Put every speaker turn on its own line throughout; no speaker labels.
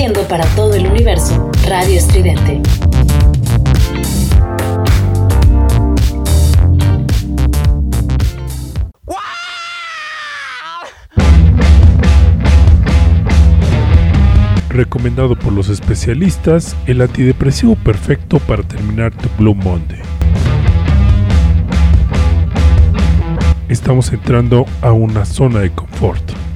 transmitiendo para todo el universo, Radio Estridente.
Recomendado por los especialistas, el antidepresivo perfecto para terminar tu Blue Monday. Estamos entrando a una zona de confort.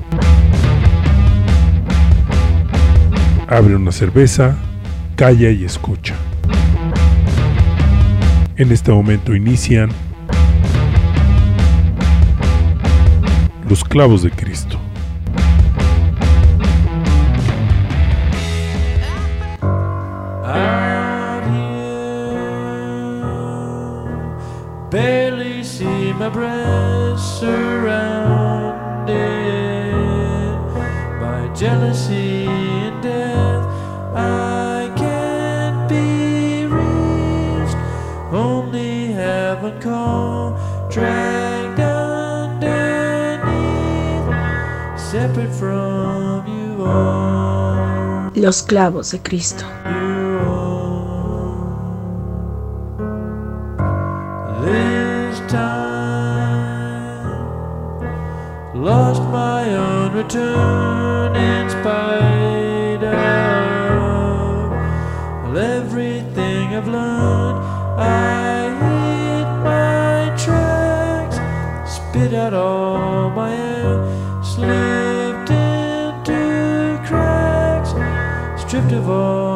Abre una cerveza, calla y escucha. En este momento inician los clavos de Cristo.
Los clavos de Cristo.
You all. This time, lost my own return in spite of everything I've learned. I hit my tracks, spit out all beautiful.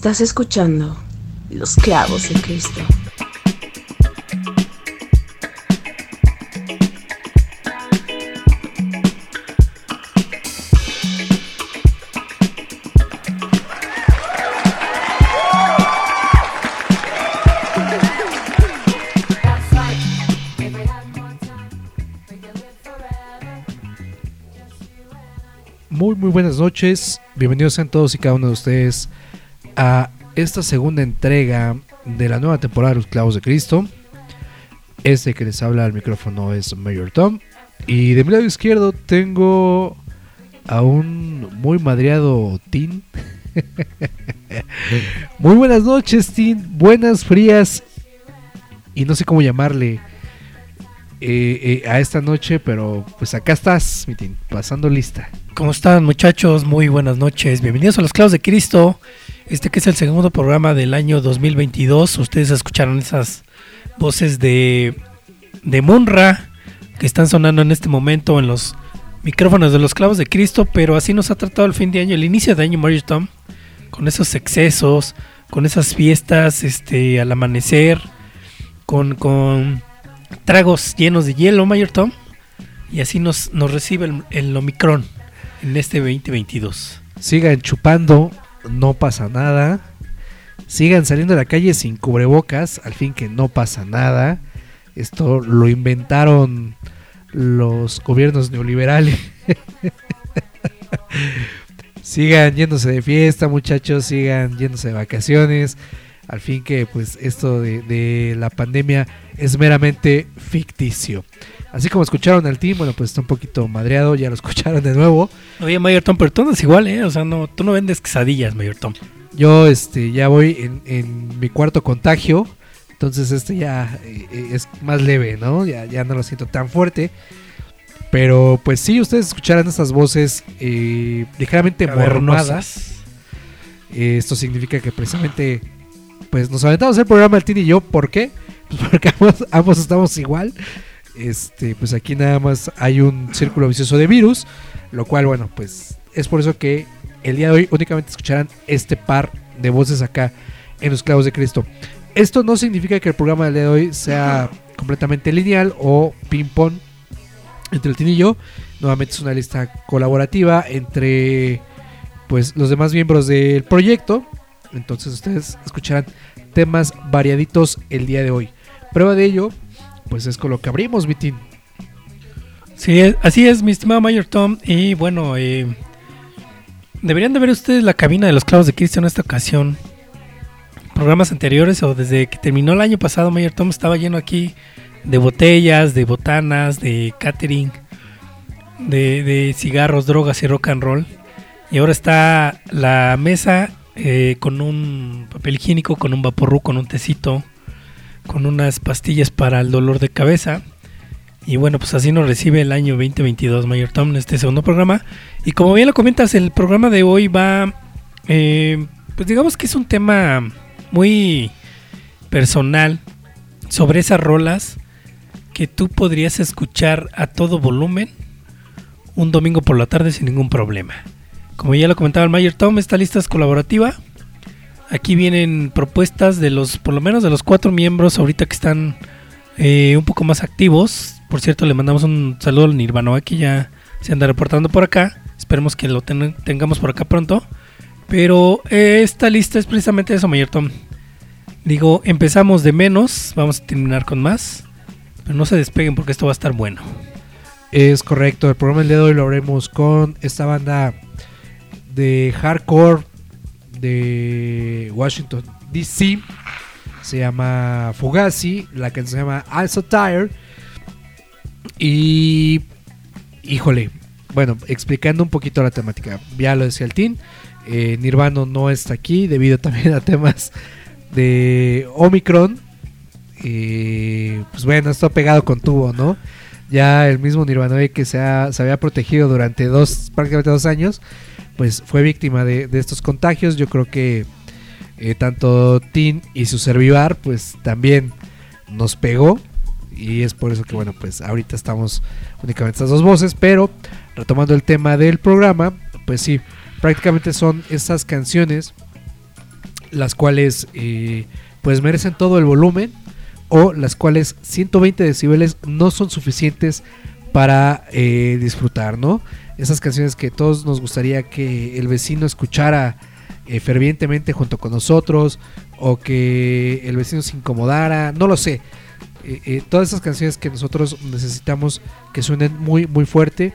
Estás escuchando Los clavos de Cristo.
Muy muy buenas noches, bienvenidos sean todos y cada uno de ustedes a esta segunda entrega de la nueva temporada de Los Clavos de Cristo. Este que les habla al micrófono es Mayor Tom y de mi lado izquierdo tengo a un muy madreado Tin. muy buenas noches Tin, buenas frías y no sé cómo llamarle eh, eh, a esta noche, pero pues acá estás, mi Tin, pasando lista.
¿Cómo están muchachos? Muy buenas noches. Bienvenidos a Los Clavos de Cristo. Este que es el segundo programa del año 2022. Ustedes escucharon esas voces de, de Munra que están sonando en este momento en los micrófonos de Los Clavos de Cristo. Pero así nos ha tratado el fin de año, el inicio de año, Mario Tom. Con esos excesos, con esas fiestas este, al amanecer, con, con tragos llenos de hielo, Mayor Tom. Y así nos, nos recibe el, el Omicron en este 2022.
Sigan chupando, no pasa nada. Sigan saliendo a la calle sin cubrebocas, al fin que no pasa nada. Esto lo inventaron los gobiernos neoliberales. sigan yéndose de fiesta, muchachos, sigan yéndose de vacaciones. Al fin que pues esto de, de la pandemia es meramente ficticio. Así como escucharon al team, bueno, pues está un poquito madreado, ya lo escucharon de nuevo.
Oye, Mayor Tom, pero tú no es igual, ¿eh? O sea, no, tú no vendes quesadillas, Mayor Tom.
Yo este ya voy en, en mi cuarto contagio, entonces este ya eh, eh, es más leve, ¿no? Ya, ya no lo siento tan fuerte. Pero pues sí, ustedes escucharán estas voces eh, ligeramente mormadas. Eh, esto significa que precisamente pues nos aventamos el programa el Tin y yo. ¿Por qué? Pues porque ambos, ambos estamos igual. Este, pues aquí nada más hay un círculo vicioso de virus, lo cual, bueno, pues es por eso que el día de hoy únicamente escucharán este par de voces acá en los clavos de Cristo. Esto no significa que el programa del día de hoy sea completamente lineal o ping-pong entre el Tin y yo. Nuevamente es una lista colaborativa entre pues los demás miembros del proyecto. Entonces ustedes escucharán temas variaditos el día de hoy. Prueba de ello, pues es con lo que abrimos, Vitín.
Sí, así es, mi estimado Mayor Tom. Y bueno, eh, deberían de ver ustedes la cabina de los clavos de Cristo en esta ocasión. Programas anteriores o desde que terminó el año pasado, Mayor Tom estaba lleno aquí de botellas, de botanas, de catering, de, de cigarros, drogas y rock and roll. Y ahora está la mesa eh, con un papel higiénico, con un vaporru, con un tecito, con unas pastillas para el dolor de cabeza. Y bueno, pues así nos recibe el año 2022 Mayor Tom en este segundo programa. Y como bien lo comentas, el programa de hoy va, eh, pues digamos que es un tema muy personal sobre esas rolas que tú podrías escuchar a todo volumen un domingo por la tarde sin ningún problema. Como ya lo comentaba el Mayor Tom, esta lista es colaborativa. Aquí vienen propuestas de los, por lo menos de los cuatro miembros ahorita que están eh, un poco más activos. Por cierto, le mandamos un saludo al Nirvana que ya se anda reportando por acá. Esperemos que lo ten- tengamos por acá pronto. Pero eh, esta lista es precisamente eso, Mayor Tom. Digo, empezamos de menos, vamos a terminar con más. Pero no se despeguen porque esto va a estar bueno.
Es correcto, el programa del día de hoy lo haremos con esta banda de hardcore de Washington DC. Se llama Fugazi, la canción se llama I'm So Tired. Y híjole, bueno, explicando un poquito la temática. Ya lo decía el Team, eh, Nirvana no está aquí debido también a temas de Omicron. Eh, pues bueno, esto pegado con tubo, ¿no? Ya el mismo Nirvana que se, ha- se había protegido durante dos, prácticamente dos años, pues fue víctima de, estos contagios. Yo creo que eh, tanto Tin y su servivar, pues también nos pegó. Y es por eso que, bueno, pues ahorita estamos únicamente estas dos voces. Pero retomando el tema del programa, pues sí, prácticamente son esas canciones las cuales eh, pues merecen todo el volumen o las cuales 120 decibeles no son suficientes para eh, disfrutar, ¿no? Esas canciones que todos nos gustaría que el vecino escuchara eh, fervientemente junto con nosotros o que el vecino se incomodara, no lo sé. Eh, eh, todas esas canciones que nosotros necesitamos que suenen muy muy fuerte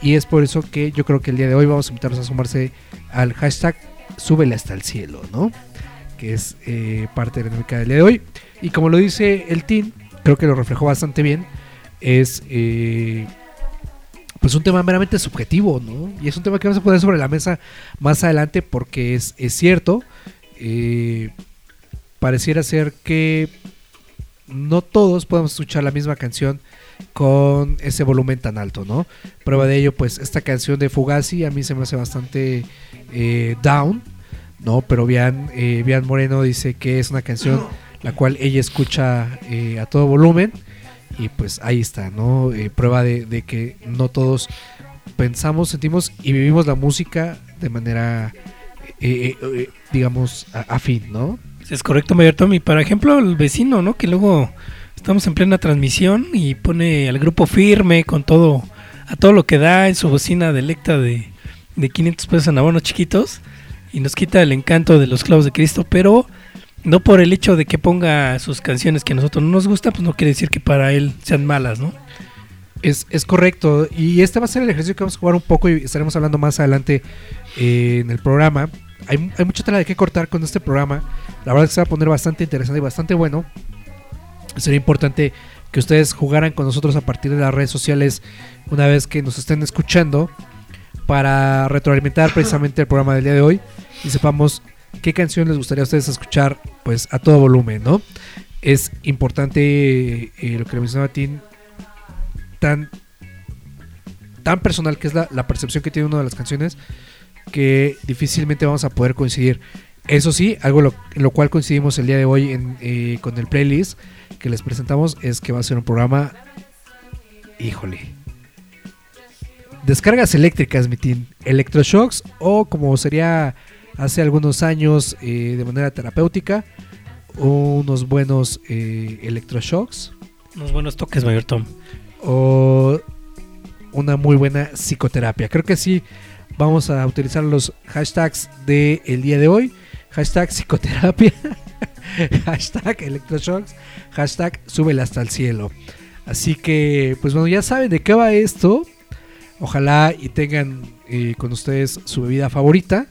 y es por eso que yo creo que el día de hoy vamos a invitarlos a sumarse al hashtag súbele hasta el cielo, ¿no? Que es parte de la dinámica del día de hoy. Y como lo dice el team, creo que lo reflejó bastante bien, es pues un tema meramente subjetivo, ¿no? Y es un tema que vamos a poner sobre la mesa más adelante porque es, es cierto, eh, pareciera ser que no todos podemos escuchar la misma canción con ese volumen tan alto, ¿no? Prueba de ello, pues esta canción de Fugazi a mí se me hace bastante eh, down, ¿no? Pero Bian, eh, Bian Moreno dice que es una canción la cual ella escucha eh, a todo volumen y pues ahí está, ¿no? Eh, prueba de, que no todos pensamos, sentimos y vivimos la música de manera, eh, eh, digamos, afín, ¿no?
Es correcto, Mayor Tom. Y por ejemplo, el vecino, ¿no? Que luego estamos en plena transmisión y pone al grupo firme con todo, a todo lo que da en su bocina de Electa de, de 500 pesos en abonos chiquitos y nos quita el encanto de los clavos de Cristo, pero no por el hecho de que ponga sus canciones que a nosotros no nos gusta, pues no quiere decir que para él sean malas, ¿no?
Es, es correcto. Y este va a ser el ejercicio que vamos a jugar un poco y estaremos hablando más adelante eh, en el programa. Hay, hay mucha tela de qué cortar con este programa. La verdad es que se va a poner bastante interesante y bastante bueno. Sería importante que ustedes jugaran con nosotros a partir de las redes sociales una vez que nos estén escuchando para retroalimentar precisamente el programa del día de hoy y sepamos qué canción les gustaría a ustedes escuchar pues a todo volumen, ¿no? Es importante eh, lo que le mencionaba Tim tan tan personal que es la, percepción que tiene una de las canciones que difícilmente vamos a poder coincidir Eso sí, algo lo, lo cual coincidimos el día de hoy eh, con el playlist que les presentamos es que va a ser un programa, híjole, descargas eléctricas, mi team, electroshocks o como sería hace algunos años eh, de manera terapéutica, unos buenos eh, electroshocks
Unos buenos toques, Mayor Tom.
o una muy buena psicoterapia. Creo que sí vamos a utilizar los hashtags del el día de hoy. Hashtag psicoterapia, hashtag electroshocks, hashtag súbela hasta el cielo. Así que, pues bueno, ya saben de qué va esto. Ojalá y tengan eh, con ustedes su bebida favorita.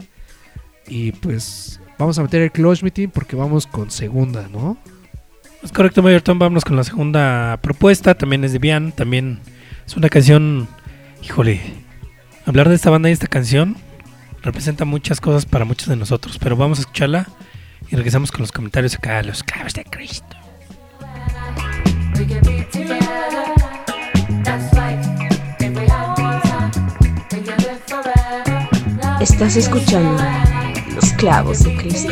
Y pues vamos a meter el close meeting porque vamos con segunda, ¿no?
Es correcto, Mayor Tom. Vámonos con la segunda propuesta. También es de Bian. También es una canción. Híjole. Hablar de esta banda y esta canción representa muchas cosas para muchos de nosotros. Pero vamos a escucharla y regresamos con los comentarios acá. Los clavos de Cristo.
Estás escuchando Los Clavos de Cristo.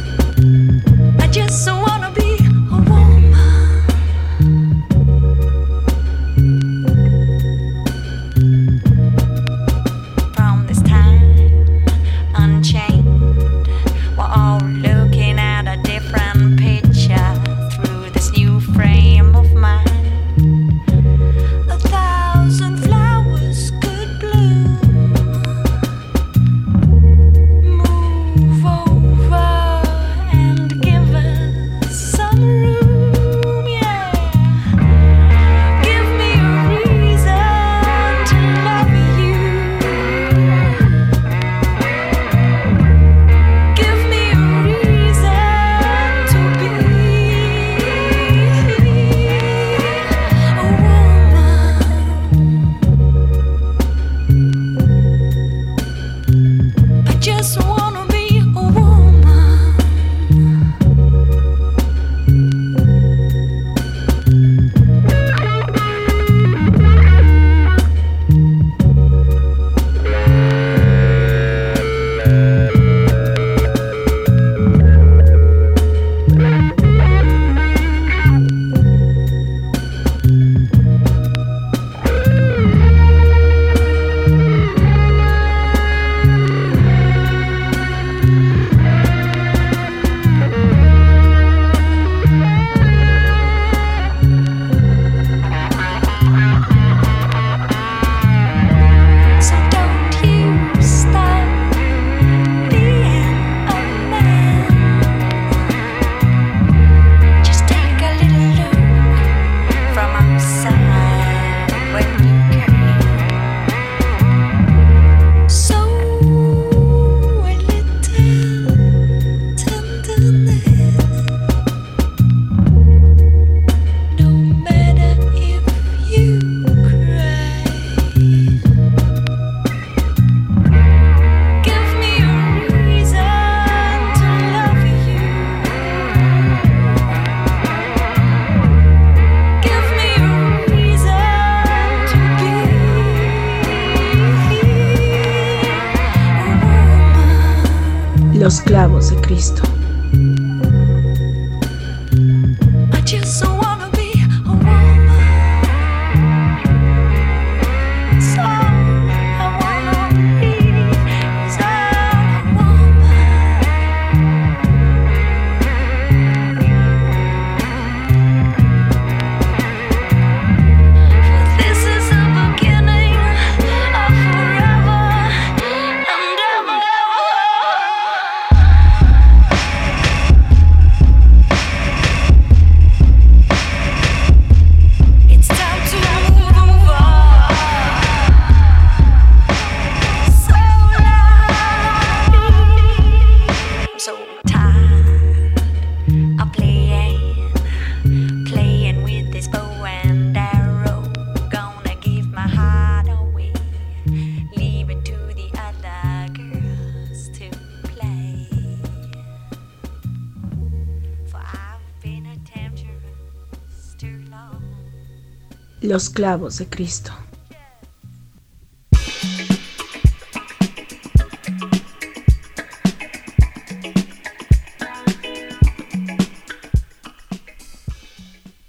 Los clavos de Cristo.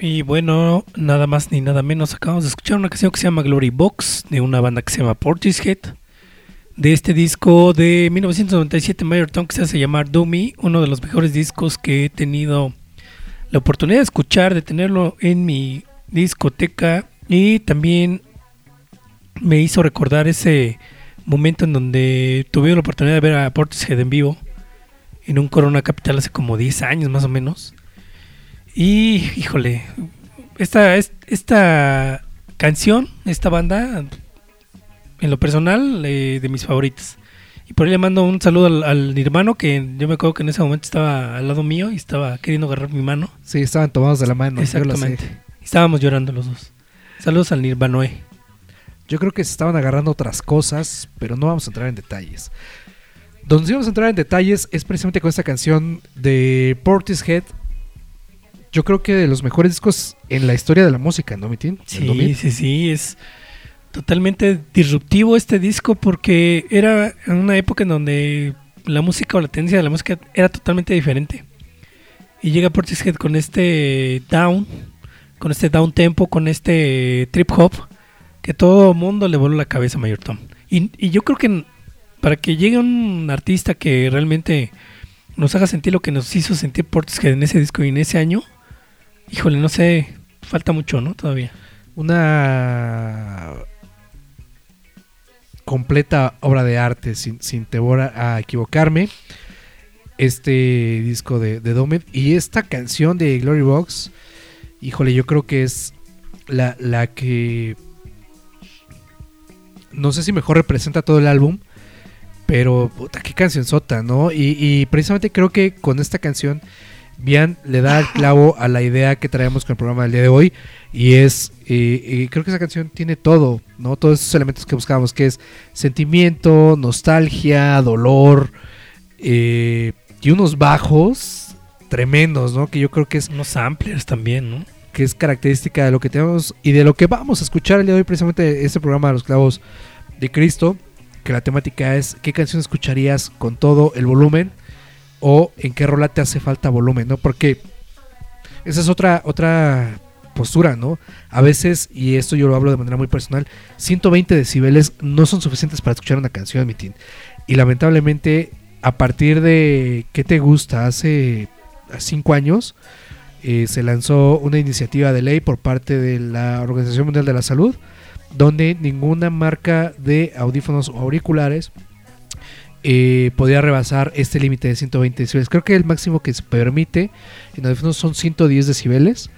Y bueno, nada más ni nada menos, acabamos de escuchar una canción que se llama Glory Box, de una banda que se llama Portishead, de este disco de 1997 Mayor Tom que se hace llamar Me, uno de los mejores discos que he tenido la oportunidad de escuchar, de tenerlo en mi discoteca y también me hizo recordar ese momento en donde tuve la oportunidad de ver a Portishead en vivo en un Corona Capital hace como 10 años más o menos. Y, híjole, esta, es- esta canción, esta banda, en lo personal, eh, de mis favoritas. Y por ahí le mando un saludo al, al hermano que yo me acuerdo que en ese momento estaba al lado mío y estaba queriendo agarrar mi mano.
Sí, estaban tomados de la mano.
Exactamente. Estábamos llorando los dos. Saludos al Nirvanoe.
Yo creo que se estaban agarrando otras cosas, pero no vamos a entrar en detalles. Donde sí vamos a entrar en detalles es precisamente con esta canción de Portishead. Yo creo que de los mejores discos en la historia de la música, ¿no, Mitin?
Sí, sí, sí, es totalmente disruptivo este disco porque era en una época en donde la música o la tendencia de la música era totalmente diferente. Y llega Portishead con este down, con este down tempo, con este trip hop, que todo mundo le voló la cabeza a Mayor Tom. Y, y yo creo que para que llegue un artista que realmente nos haga sentir lo que nos hizo sentir Portishead en ese disco y en ese año, híjole, no sé, falta mucho, ¿no? Todavía.
Una completa obra de arte, sin, sin temor a, equivocarme. Este disco de, de y esta canción de Glory Box, híjole, yo creo que es la, la que no sé si mejor representa todo el álbum, pero puta, qué canción sota, ¿no? Y, y precisamente creo que con esta canción Bian le da el clavo a la idea que traemos con el programa del día de hoy y es, eh, eh, creo que esa canción tiene todo, ¿no? Todos esos elementos que buscábamos, que es sentimiento, nostalgia, dolor eh, y unos bajos tremendos, ¿no? Que yo creo que es
Unos samplers también, ¿no?
que es característica de lo que tenemos y de lo que vamos a escuchar el día de hoy, precisamente este programa de los clavos de Cristo, que la temática es qué canción escucharías con todo el volumen o en qué rola te hace falta volumen, ¿no? Porque esa es otra, otra postura, ¿no? A veces, y esto yo lo hablo de manera muy personal, 120 decibeles no son suficientes para escuchar una canción, mi teen. Y lamentablemente, a partir de ¿qué te gusta? Hace 5 años, eh, se lanzó una iniciativa de ley por parte de la Organización Mundial de la Salud, donde ninguna marca de audífonos o auriculares eh, podía rebasar este límite de 120 decibeles. Creo que el máximo que se permite en audífonos son 110 decibeles.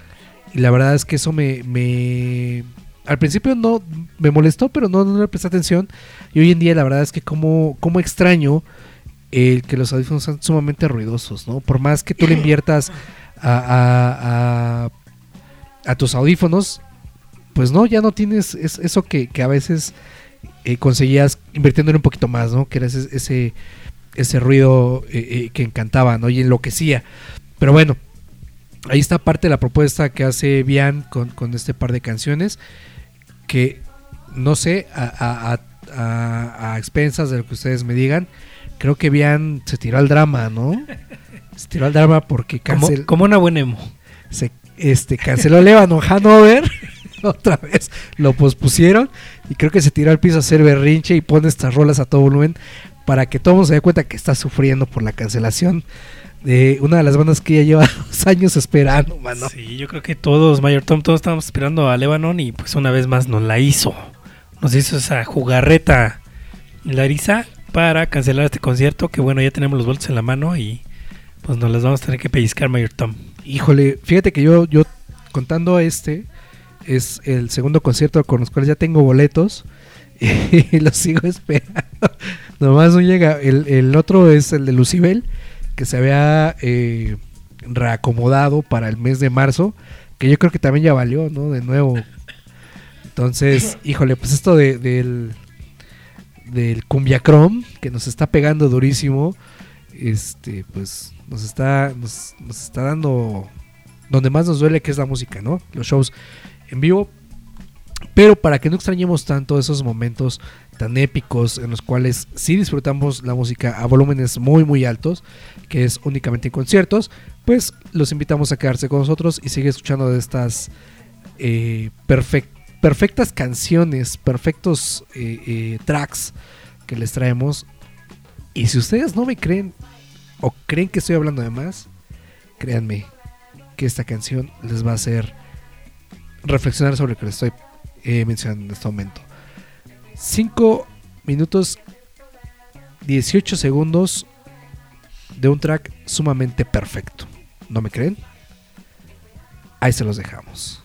Y la verdad es que eso me, me- al principio no me molestó, pero no, no le presté atención. Y hoy en día la verdad es que como, como extraño el que los audífonos sean sumamente ruidosos, ¿no? Por más que tú le inviertas a, tus audífonos, pues no, ya no tienes es- eso que, a veces eh, conseguías invirtiéndole un poquito más, ¿no? Que era ese, ese, ruido eh, eh, que encantaba, ¿no? Y enloquecía. Pero bueno, ahí está parte de la propuesta que hace Bian con, con este par de canciones, que no sé, a- a expensas de lo que ustedes me digan, creo que Bian se tiró al drama, ¿no? Se tiró al drama porque
Como,
cancel-
como una buena emo.
se este, canceló Lebanon Hanover. Otra vez lo pospusieron. Y creo que se tiró al piso a hacer berrinche y pone estas rolas a todo volumen para que todo el mundo se dé cuenta que está sufriendo por la cancelación de una de las bandas que ya lleva dos años esperando, mano.
Sí, yo creo que todos, Mayor Tom, todos estábamos esperando a Lebanon y pues una vez más nos la hizo. Nos hizo esa jugarreta Larisa para cancelar este concierto que bueno, ya tenemos los boletos en la mano y pues nos las vamos a tener que pellizcar Mayor Tom.
Híjole, fíjate que yo, yo contando este, es el segundo concierto con los cuales ya tengo boletos y los sigo esperando. Nomás no llega. El, el otro es el de Lucibel, que se había eh, reacomodado para el mes de marzo, que yo creo que también ya valió, ¿no? De nuevo. Entonces, híjole, pues esto de, del, del cumbiacrom, que nos está pegando durísimo, este, pues nos está, nos, está dando donde más nos duele que es la música, ¿no? Los shows en vivo. Pero para que no extrañemos tanto esos momentos tan épicos en los cuales sí disfrutamos la música a volúmenes muy muy altos, que es únicamente en conciertos, pues los invitamos a quedarse con nosotros y seguir escuchando de estas eh, perfec- perfectas canciones, perfectos eh, eh, tracks que les traemos. Y si ustedes no me creen o creen que estoy hablando de más, créanme que esta canción les va a hacer reflexionar sobre lo que les estoy eh, mencionando en este momento. 5 minutos 18 segundos de un track sumamente perfecto. ¿No me creen? Ahí se los dejamos.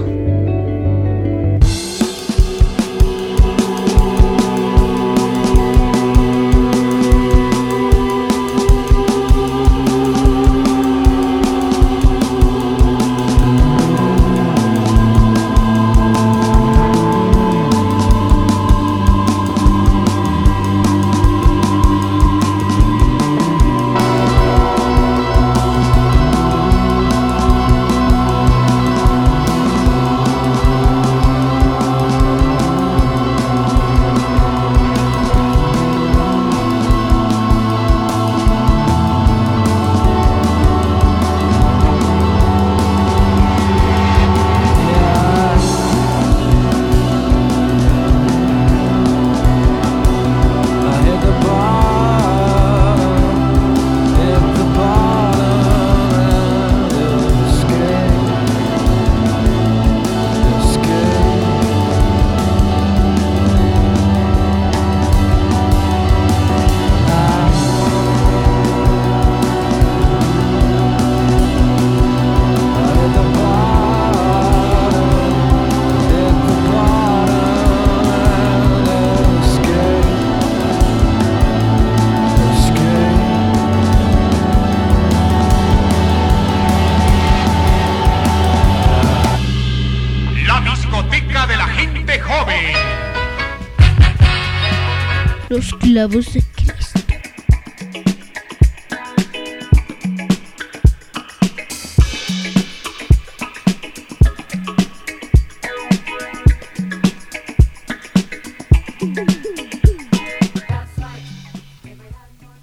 Clavos de Cristo.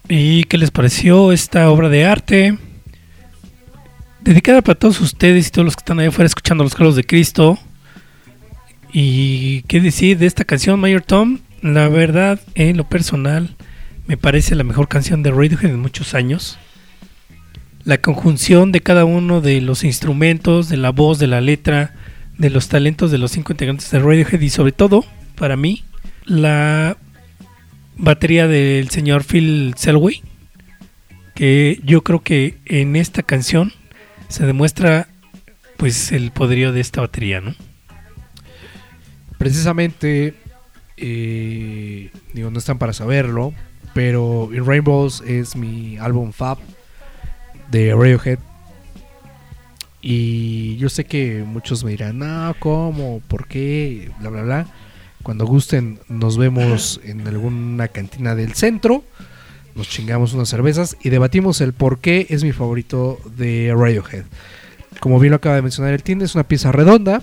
¿Y qué les pareció esta obra de arte? Dedicada para todos ustedes y todos los que están allá afuera escuchando los carlos de Cristo. ¿Y qué decir de esta canción, Mayor Tom? La verdad, en lo personal, me parece la mejor canción de Radiohead en muchos años. La conjunción de cada uno de los instrumentos, de la voz, de la letra, de los talentos de los cinco integrantes de Radiohead y sobre todo, para mí, la batería del señor Phil Selway, que yo creo que en esta canción se demuestra pues el poderío de esta batería, ¿no?
Precisamente, eh, digo, no están para saberlo, pero In Rainbows es mi álbum Fab de Radiohead. Y yo sé que muchos me dirán, no, ¿cómo? ¿Por qué? Bla, bla, bla. Cuando gusten, nos vemos en alguna cantina del centro. Nos chingamos unas cervezas y debatimos el por qué es mi favorito de Radiohead. Como bien lo acaba de mencionar el Team, es una pieza redonda.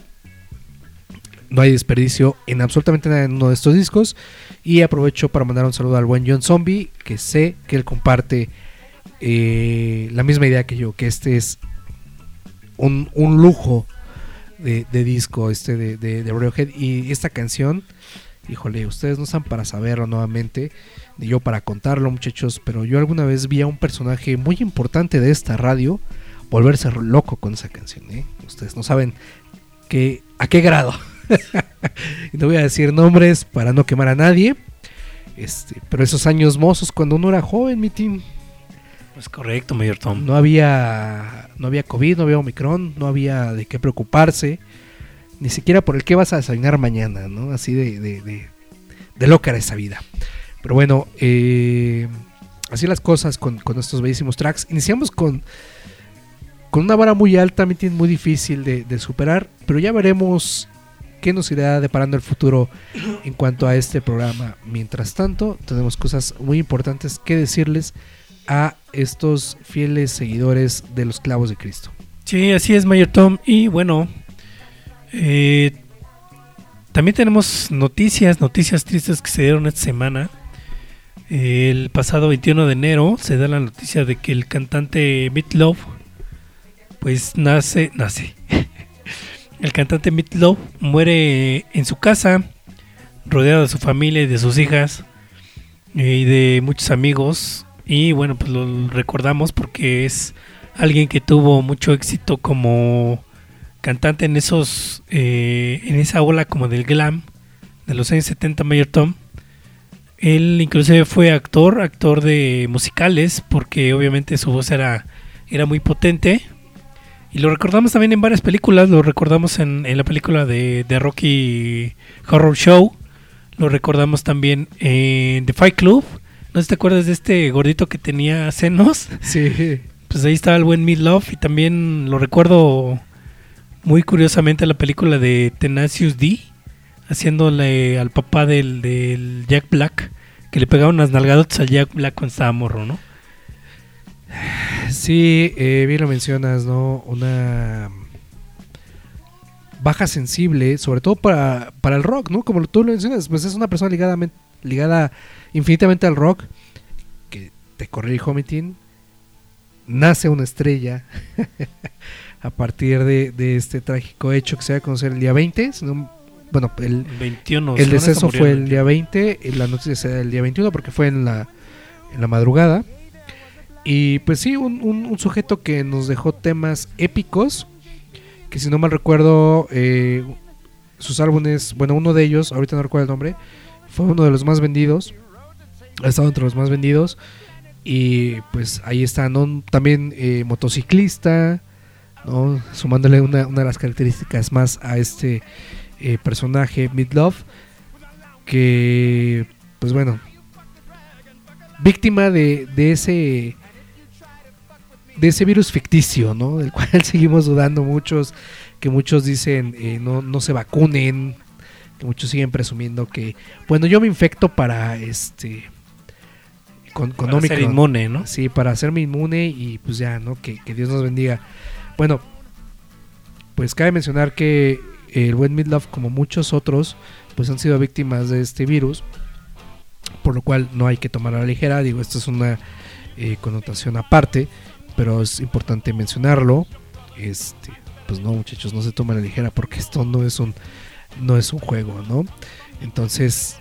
No hay desperdicio en absolutamente nada en uno de estos discos. Y aprovecho para mandar un saludo al buen John Zombie, que sé que él comparte eh, la misma idea que yo, que este es un, un lujo de, disco este de, de, de. Y esta canción, híjole, ustedes no están para saberlo nuevamente, ni yo para contarlo, muchachos, pero yo alguna vez vi a un personaje muy importante de esta radio volverse loco con esa canción. ¿eh? Ustedes no saben que, a qué grado. no voy a decir nombres para no quemar a nadie. Este, pero esos años mozos cuando uno era joven, mi team,
Es correcto, Mayor Tom.
no había no había COVID, no había Omicron, no había de qué preocuparse, ni siquiera por el qué vas a desayunar mañana, ¿no? Así de, de, de, de loca era esa vida. Pero bueno, eh, así las cosas con, con estos bellísimos tracks. Iniciamos con, con una vara muy alta, mi team, muy difícil de, de superar, pero ya veremos qué nos irá deparando el futuro en cuanto a este programa. Mientras tanto, tenemos cosas muy importantes que decirles a estos fieles seguidores de los clavos de Cristo.
Sí, así es, Mayor Tom. Y bueno, eh, también tenemos noticias, noticias tristes que se dieron esta semana. El pasado 21 de enero se da la noticia de que el cantante Meatloaf, pues nace, nace. el cantante Meatloaf muere en su casa, rodeado de su familia y de sus hijas y de muchos amigos. Y bueno, pues lo recordamos porque es alguien que tuvo mucho éxito como cantante en esos eh, en esa ola como del glam de los años 70 Mayor Tom él inclusive fue actor actor de musicales porque obviamente su voz era era muy potente y lo recordamos también en varias películas lo recordamos en, en la película de, de Rocky Horror Show lo recordamos también en The Fight Club. No sé si te acuerdas de este gordito que tenía senos
Sí,
pues ahí estaba el buen Meatloaf y también lo recuerdo muy curiosamente la película de Tenacious D haciéndole al papá del, del Jack Black que le pegaba unas nalgadotas al Jack Black cuando estaba morro, ¿no?
Sí, eh, bien lo mencionas, ¿no? Una baja sensible, sobre todo para, para el rock, ¿no? Como tú lo mencionas, pues es una persona ligada, ligada infinitamente al rock, que te corrijo, Mitin, nace una estrella a partir de, de este trágico hecho que se va a conocer el día 20, si no- bueno, el,
21.
el deceso fue
el
día 20, y la noticia se da el día 21 porque fue en la, en la madrugada. Y pues sí, un, un- sujeto que nos dejó temas épicos, que si no mal recuerdo, eh, sus álbumes, bueno, uno de ellos, ahorita no recuerdo el nombre, fue uno de los más vendidos, ha estado entre los más vendidos. Y pues ahí está, ¿no? También eh, motociclista, ¿no? Sumándole una, una de las características más a este eh, personaje, Midlove, que, pues bueno, víctima de, de ese de ese virus ficticio, ¿no? Del cual seguimos dudando muchos, que muchos dicen eh, no, no se vacunen, que muchos siguen presumiendo que, bueno, yo me infecto para este con, con
Para ser inmune, ¿no?
Sí, para hacerme inmune y pues ya, ¿no? Que, que Dios nos bendiga. Bueno, pues cabe mencionar que el buen Midlove, como muchos otros, pues han sido víctimas de este virus, por lo cual no hay que tomar a la ligera. Digo, esto es una eh, connotación aparte, pero es importante mencionarlo. Este, pues no, muchachos, no se tomen a la ligera porque esto no es un, no es un juego, ¿no? Entonces,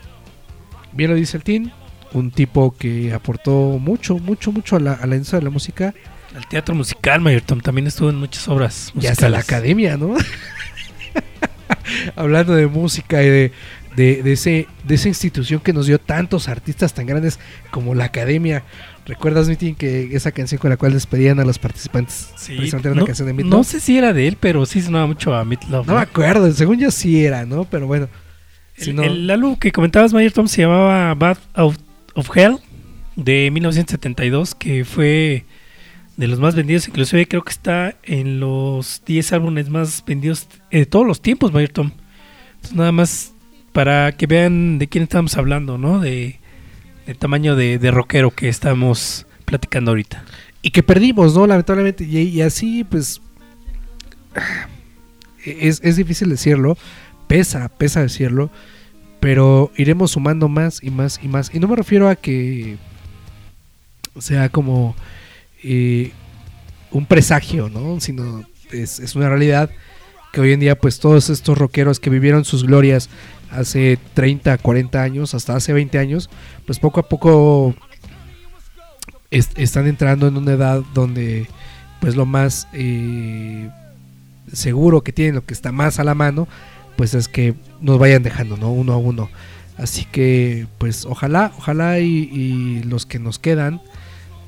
bien lo dice el Team, un tipo que aportó mucho, mucho, mucho a la, a la industria de la música
El teatro musical, Mayor Tom, también estuvo en muchas obras
y hasta la
musicales.
academia, ¿no? Hablando de música y de, de, de ese, de esa institución que nos dio tantos artistas tan grandes como la academia. ¿Recuerdas, Mitin, que esa canción con la cual despedían a los participantes?
Sí,
precisamente era una
no,
canción de Meat
no sé si era de él, pero sí sonaba mucho a Meat Love.
No me acuerdo, según yo sí era, ¿no? Pero bueno. si
El,
no-
el álbum que comentabas, Mayor Tom, se llamaba Bad of, of Hell de 1972, que fue de los más vendidos. Inclusive creo que está en los 10 álbumes más vendidos de todos los tiempos, Mayor Tom. Entonces, nada más para que vean de quién estamos hablando, ¿no? De, del tamaño de, rockero que estamos platicando ahorita.
y que perdimos, ¿no? Lamentablemente. Y, y así, pues. Es, es difícil decirlo. Pesa, pesa decirlo. Pero iremos sumando más y más y más. Y no me refiero a que sea como eh, un presagio, ¿no? Sino es, es una realidad que hoy en día, pues todos estos rockeros que vivieron sus glorias hace 30, 40 años, hasta hace 20 años, pues poco a poco est- están entrando en una edad donde pues lo más eh, seguro que tienen, lo que está más a la mano, pues es que nos vayan dejando, ¿no? Uno a uno. Así que pues ojalá, ojalá y, y los que nos quedan,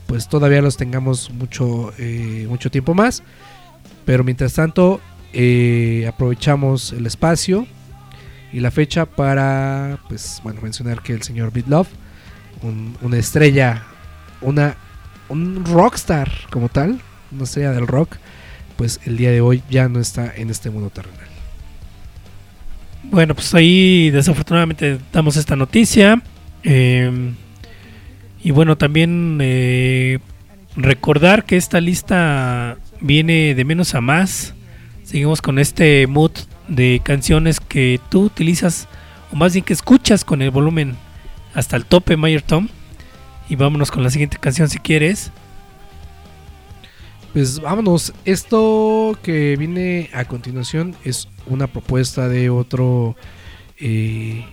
pues todavía los tengamos mucho, eh, mucho tiempo más. Pero mientras tanto, eh, aprovechamos el espacio y la fecha para, pues, bueno, mencionar que el señor Beat Love, un- una estrella, una, un rockstar como tal, una estrella del rock, pues el día de hoy ya no está en este mundo terrenal.
Bueno, pues ahí desafortunadamente damos esta noticia. eh, y bueno, también eh, recordar que esta lista viene de menos a más. Seguimos con este mood de canciones que tú utilizas, o más bien que escuchas con el volumen hasta el tope, Mayor Tom. Y vámonos con la siguiente canción si quieres.
Pues vámonos, esto que viene a continuación es una propuesta de otro eh,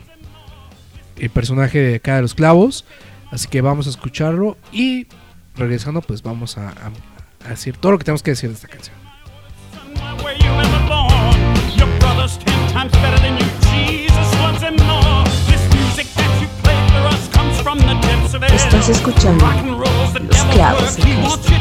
eh, personaje de acá de los clavos, así que vamos a escucharlo y regresando pues vamos a, a- a decir todo lo que tenemos que decir de esta canción.
Brother's ten times better than you. Jesus loves him more. This music that you play for us comes from the depths of hell.
Estás escuchando
Rock and roll's the
Los Clavos de Cristo.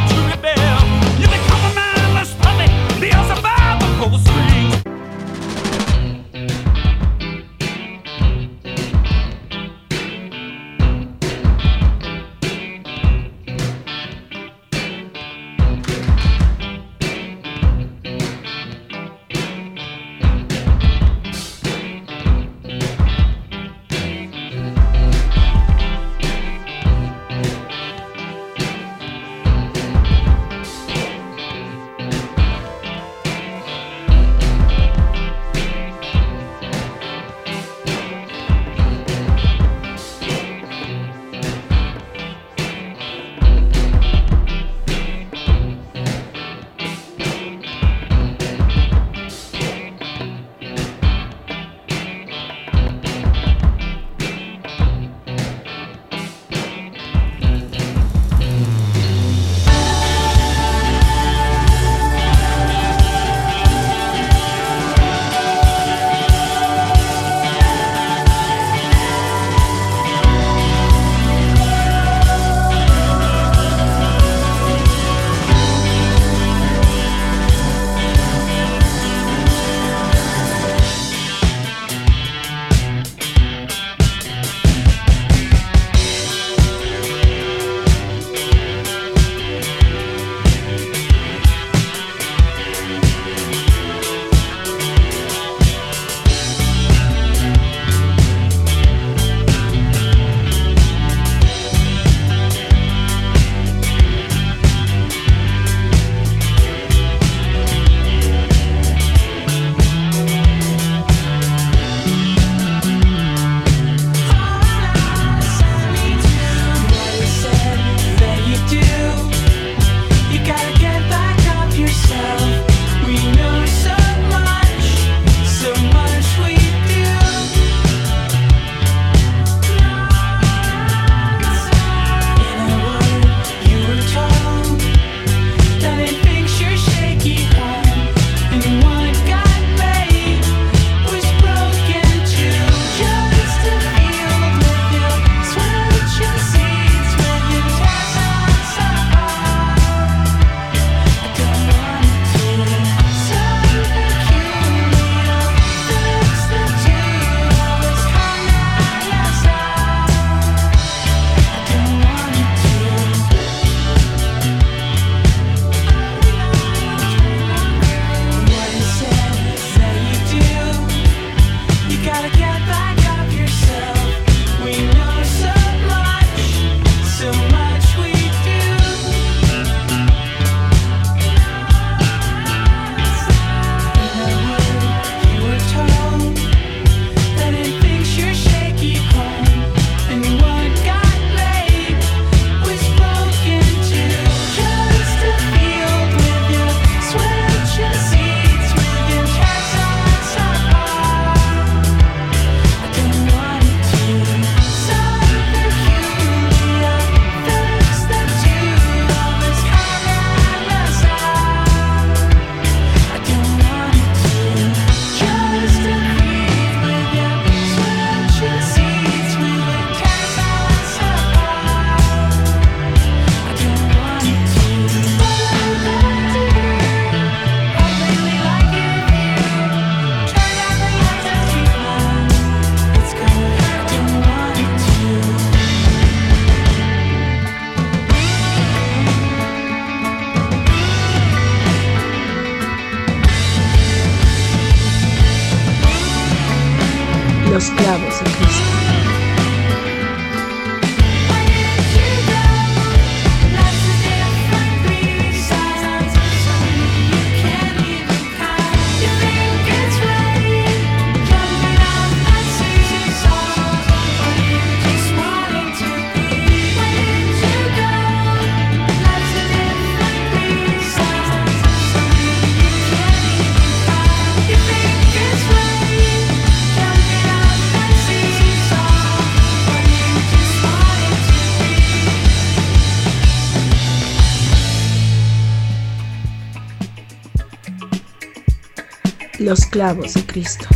Clavos de Cristo.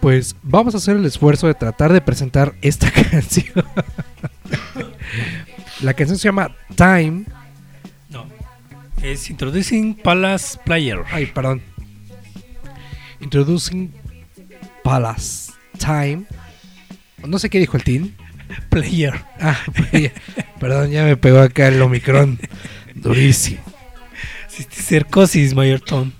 Pues vamos a hacer el esfuerzo de tratar de presentar esta canción. La canción se llama Time.
No. Es Introducing Palace Player.
Ay, perdón. Introducing Palace Time. No sé qué dijo el team.
Player.
Ah, perdón, ya me pegó acá el Omicron. Durísimo.
Cercosis, Mayor Tom.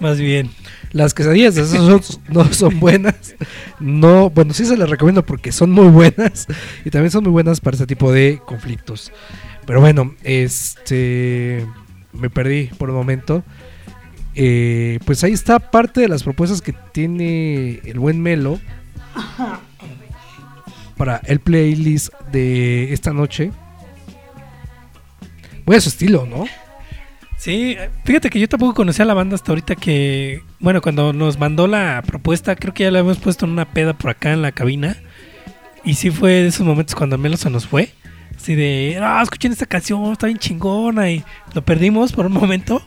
Más bien.
Las quesadillas de esos no son buenas. No, bueno, sí se las recomiendo porque son muy buenas. Y también son muy buenas para este tipo de conflictos. Pero bueno, este. Me perdí por un momento. Eh, pues ahí está parte de las propuestas que tiene el buen Melo para el playlist de esta noche. Muy a su estilo, ¿no?
Sí, fíjate que yo tampoco conocía a la banda hasta ahorita que, bueno, cuando nos mandó la propuesta, creo que ya la habíamos puesto en una peda por acá en la cabina. Y sí fue de esos momentos cuando Melo se nos fue. Así de, ah, escuchen esta canción, está bien chingona. Y lo perdimos por un momento.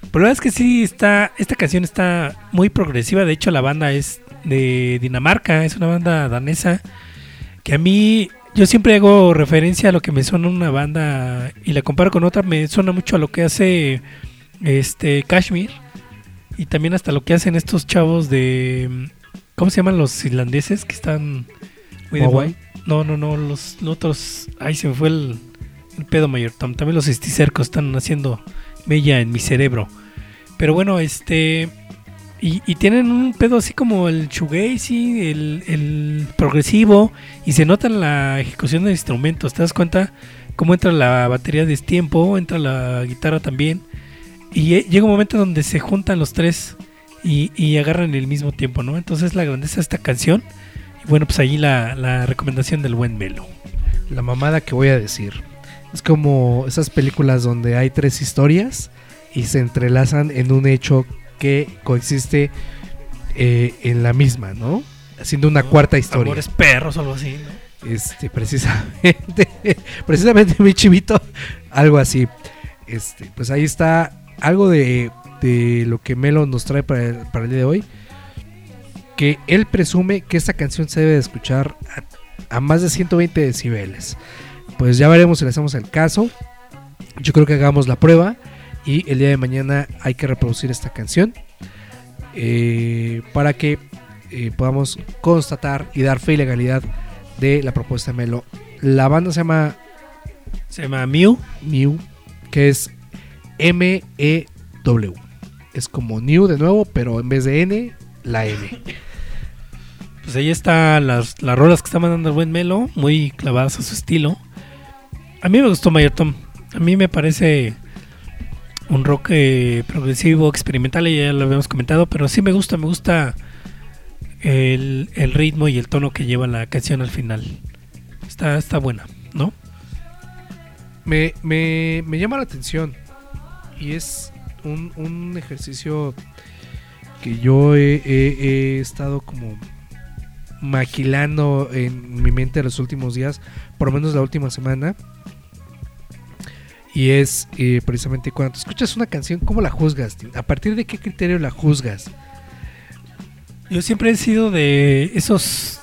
Pero la verdad es que sí, está, esta canción está muy progresiva. De hecho, la banda es de Dinamarca, es una banda danesa. Que a mí, yo siempre hago referencia a lo que me suena una banda y la comparo con otra. Me suena mucho a lo que hace este Kashmir. Y también hasta lo que hacen estos chavos de. ¿Cómo se llaman los irlandeses? Que están muy de moda? No, no, no. Los, los otros. Ay, se me fue el, el pedo mayor. También los esticercos están haciendo mella en mi cerebro. Pero bueno, este. Y, tienen un pedo así como el shoegazy, el, el progresivo. Y se nota la ejecución de instrumentos. ¿Te das cuenta? Cómo entra la batería de tiempo, entra la guitarra también. Y llega un momento donde se juntan los tres y, agarran el mismo tiempo, ¿no? Entonces la grandeza de esta canción. Y bueno, pues ahí la recomendación del buen Melo.
la mamada que voy a decir. Es como esas películas donde hay tres historias y se entrelazan en un hecho que coexiste eh, en la misma, ¿no? Haciendo una cuarta historia.
Amores perros o algo así, ¿no?
Este, precisamente, precisamente mi chivito, algo así. Este, pues ahí está algo de, de lo que Melo nos trae para el, para el día de hoy. Que él presume que esta canción se debe de escuchar a, a más de 120 decibeles. Pues ya veremos si le hacemos el caso. Yo creo que hagamos la prueba. Y el día de mañana hay que reproducir esta canción. eh, para que eh, podamos constatar y dar fe y legalidad de la propuesta de Melo. La banda se llama
Se llama Mew.
New, que es M-E-W. Es como New de nuevo, pero en vez de N, la M.
Pues ahí están las, las rolas que está mandando el buen Melo, muy clavadas a su estilo. A mí me gustó Mayor Tom. A mí me parece un rock eh, progresivo, experimental, ya lo habíamos comentado, pero sí me gusta, me gusta el, el ritmo y el tono que lleva la canción al final. Está, está buena, ¿no?
Me, me, me llama la atención. Y es un, un ejercicio que yo he- he estado como maquilando en mi mente los últimos días, por lo menos la última semana. Y es eh, precisamente cuando escuchas una canción, ¿cómo la juzgas? ¿A partir de qué criterio la juzgas?
Yo siempre he sido de esos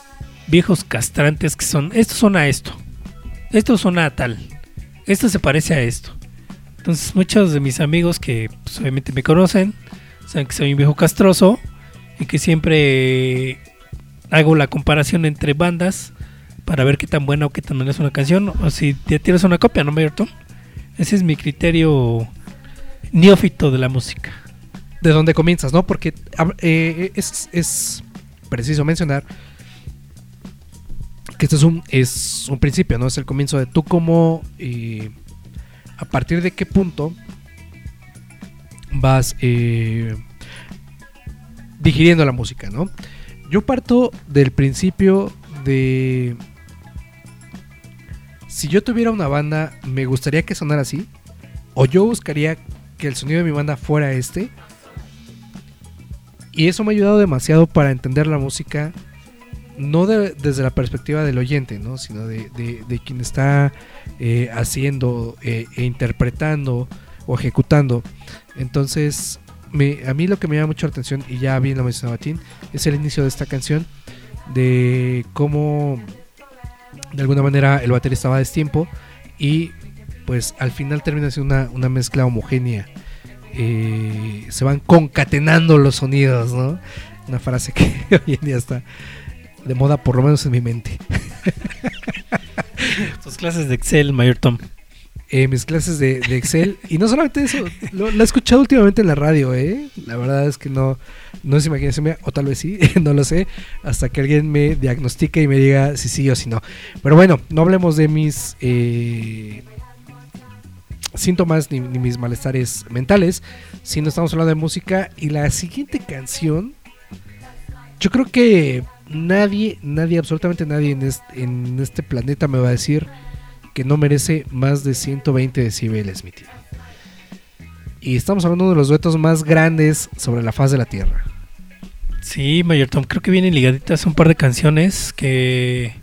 viejos castrantes que son, esto suena a esto, esto suena a tal, esto se parece a esto. Entonces muchos de mis amigos que pues, obviamente me conocen, saben que soy un viejo castroso y que siempre hago la comparación entre bandas para ver qué tan buena o qué tan mala es una canción, o si ya tienes una copia, ¿no, Mayor Tom? Ese es mi criterio neófito de la música.
de dónde comienzas, ¿no? Porque eh, es, preciso mencionar que este es un, es un principio, ¿no? Es el comienzo de tú como eh, a partir de qué punto vas eh, digiriendo la música, ¿no? Yo parto del principio de si yo tuviera una banda, me gustaría que sonara así, o yo buscaría que el sonido de mi banda fuera este. Y eso me ha ayudado demasiado para entender la música, no de- desde la perspectiva del oyente, ¿no? sino de, de- quien está eh, haciendo eh, e interpretando o ejecutando. Entonces, me- a mí lo que me llama mucho la atención, y ya bien lo mencionaba Tim, es el inicio de esta canción, de cómo de alguna manera el baterista va a destiempo y pues al final termina siendo una, una mezcla homogénea. Eh, se van concatenando los sonidos, ¿no? Una frase que hoy en día está de moda, por lo menos en mi mente.
Tus clases de Excel, Mayor Tom.
Eh, mis clases de, de Excel, y no solamente eso, lo, lo he escuchado últimamente en la radio, ¿eh? La verdad es que no, no es imaginación o tal vez sí, no lo sé, hasta que alguien me diagnostique y me diga si sí o si no. Pero bueno, no hablemos de mis eh, síntomas ni, mis malestares mentales, sino estamos hablando de música. Y la siguiente canción, yo creo que nadie, nadie, absolutamente nadie en este, en este planeta me va a decir que no merece más de 120 decibeles, mi tío. Y estamos hablando de los duetos más grandes sobre la faz de la Tierra.
Sí, Mayor Tom, creo que vienen ligaditas un par de canciones que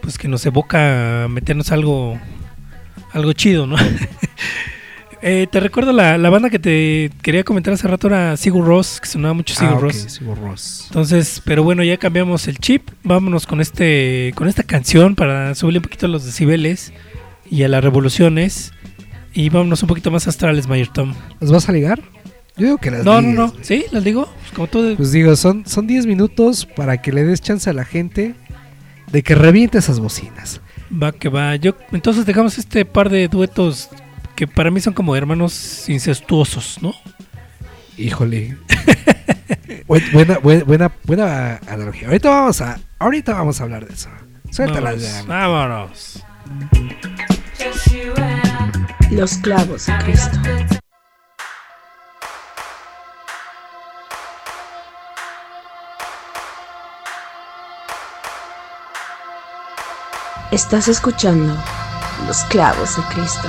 pues que nos evoca meternos algo algo chido, ¿no? Eh, te recuerdo la, la banda que te quería comentar hace rato era Sigur Ross, que sonaba mucho Sigur
Ah,
Ross.
Sigur Rós.
Entonces, pero bueno, ya cambiamos el chip. Vámonos con este con esta canción para subirle un poquito a los decibeles y a las revoluciones. Y vámonos un poquito más astrales, Mayor Tom.
¿Las vas a ligar? Yo digo que las
No, no, no.
güey.
¿Sí? ¿Las digo? Pues como tú...
Pues digo, son, son 10 minutos para que le des chance a la gente de que reviente esas bocinas.
Va que va. Yo, entonces dejamos este par de duetos que para mí son como hermanos incestuosos, ¿no?
Híjole. Bu- buena, buena, buena, buena analogía. Ahorita vamos a, ahorita vamos a hablar de eso. Suéltala
Vámonos,
ya.
vámonos.
Los clavos de Cristo. Estás escuchando Los clavos de Cristo.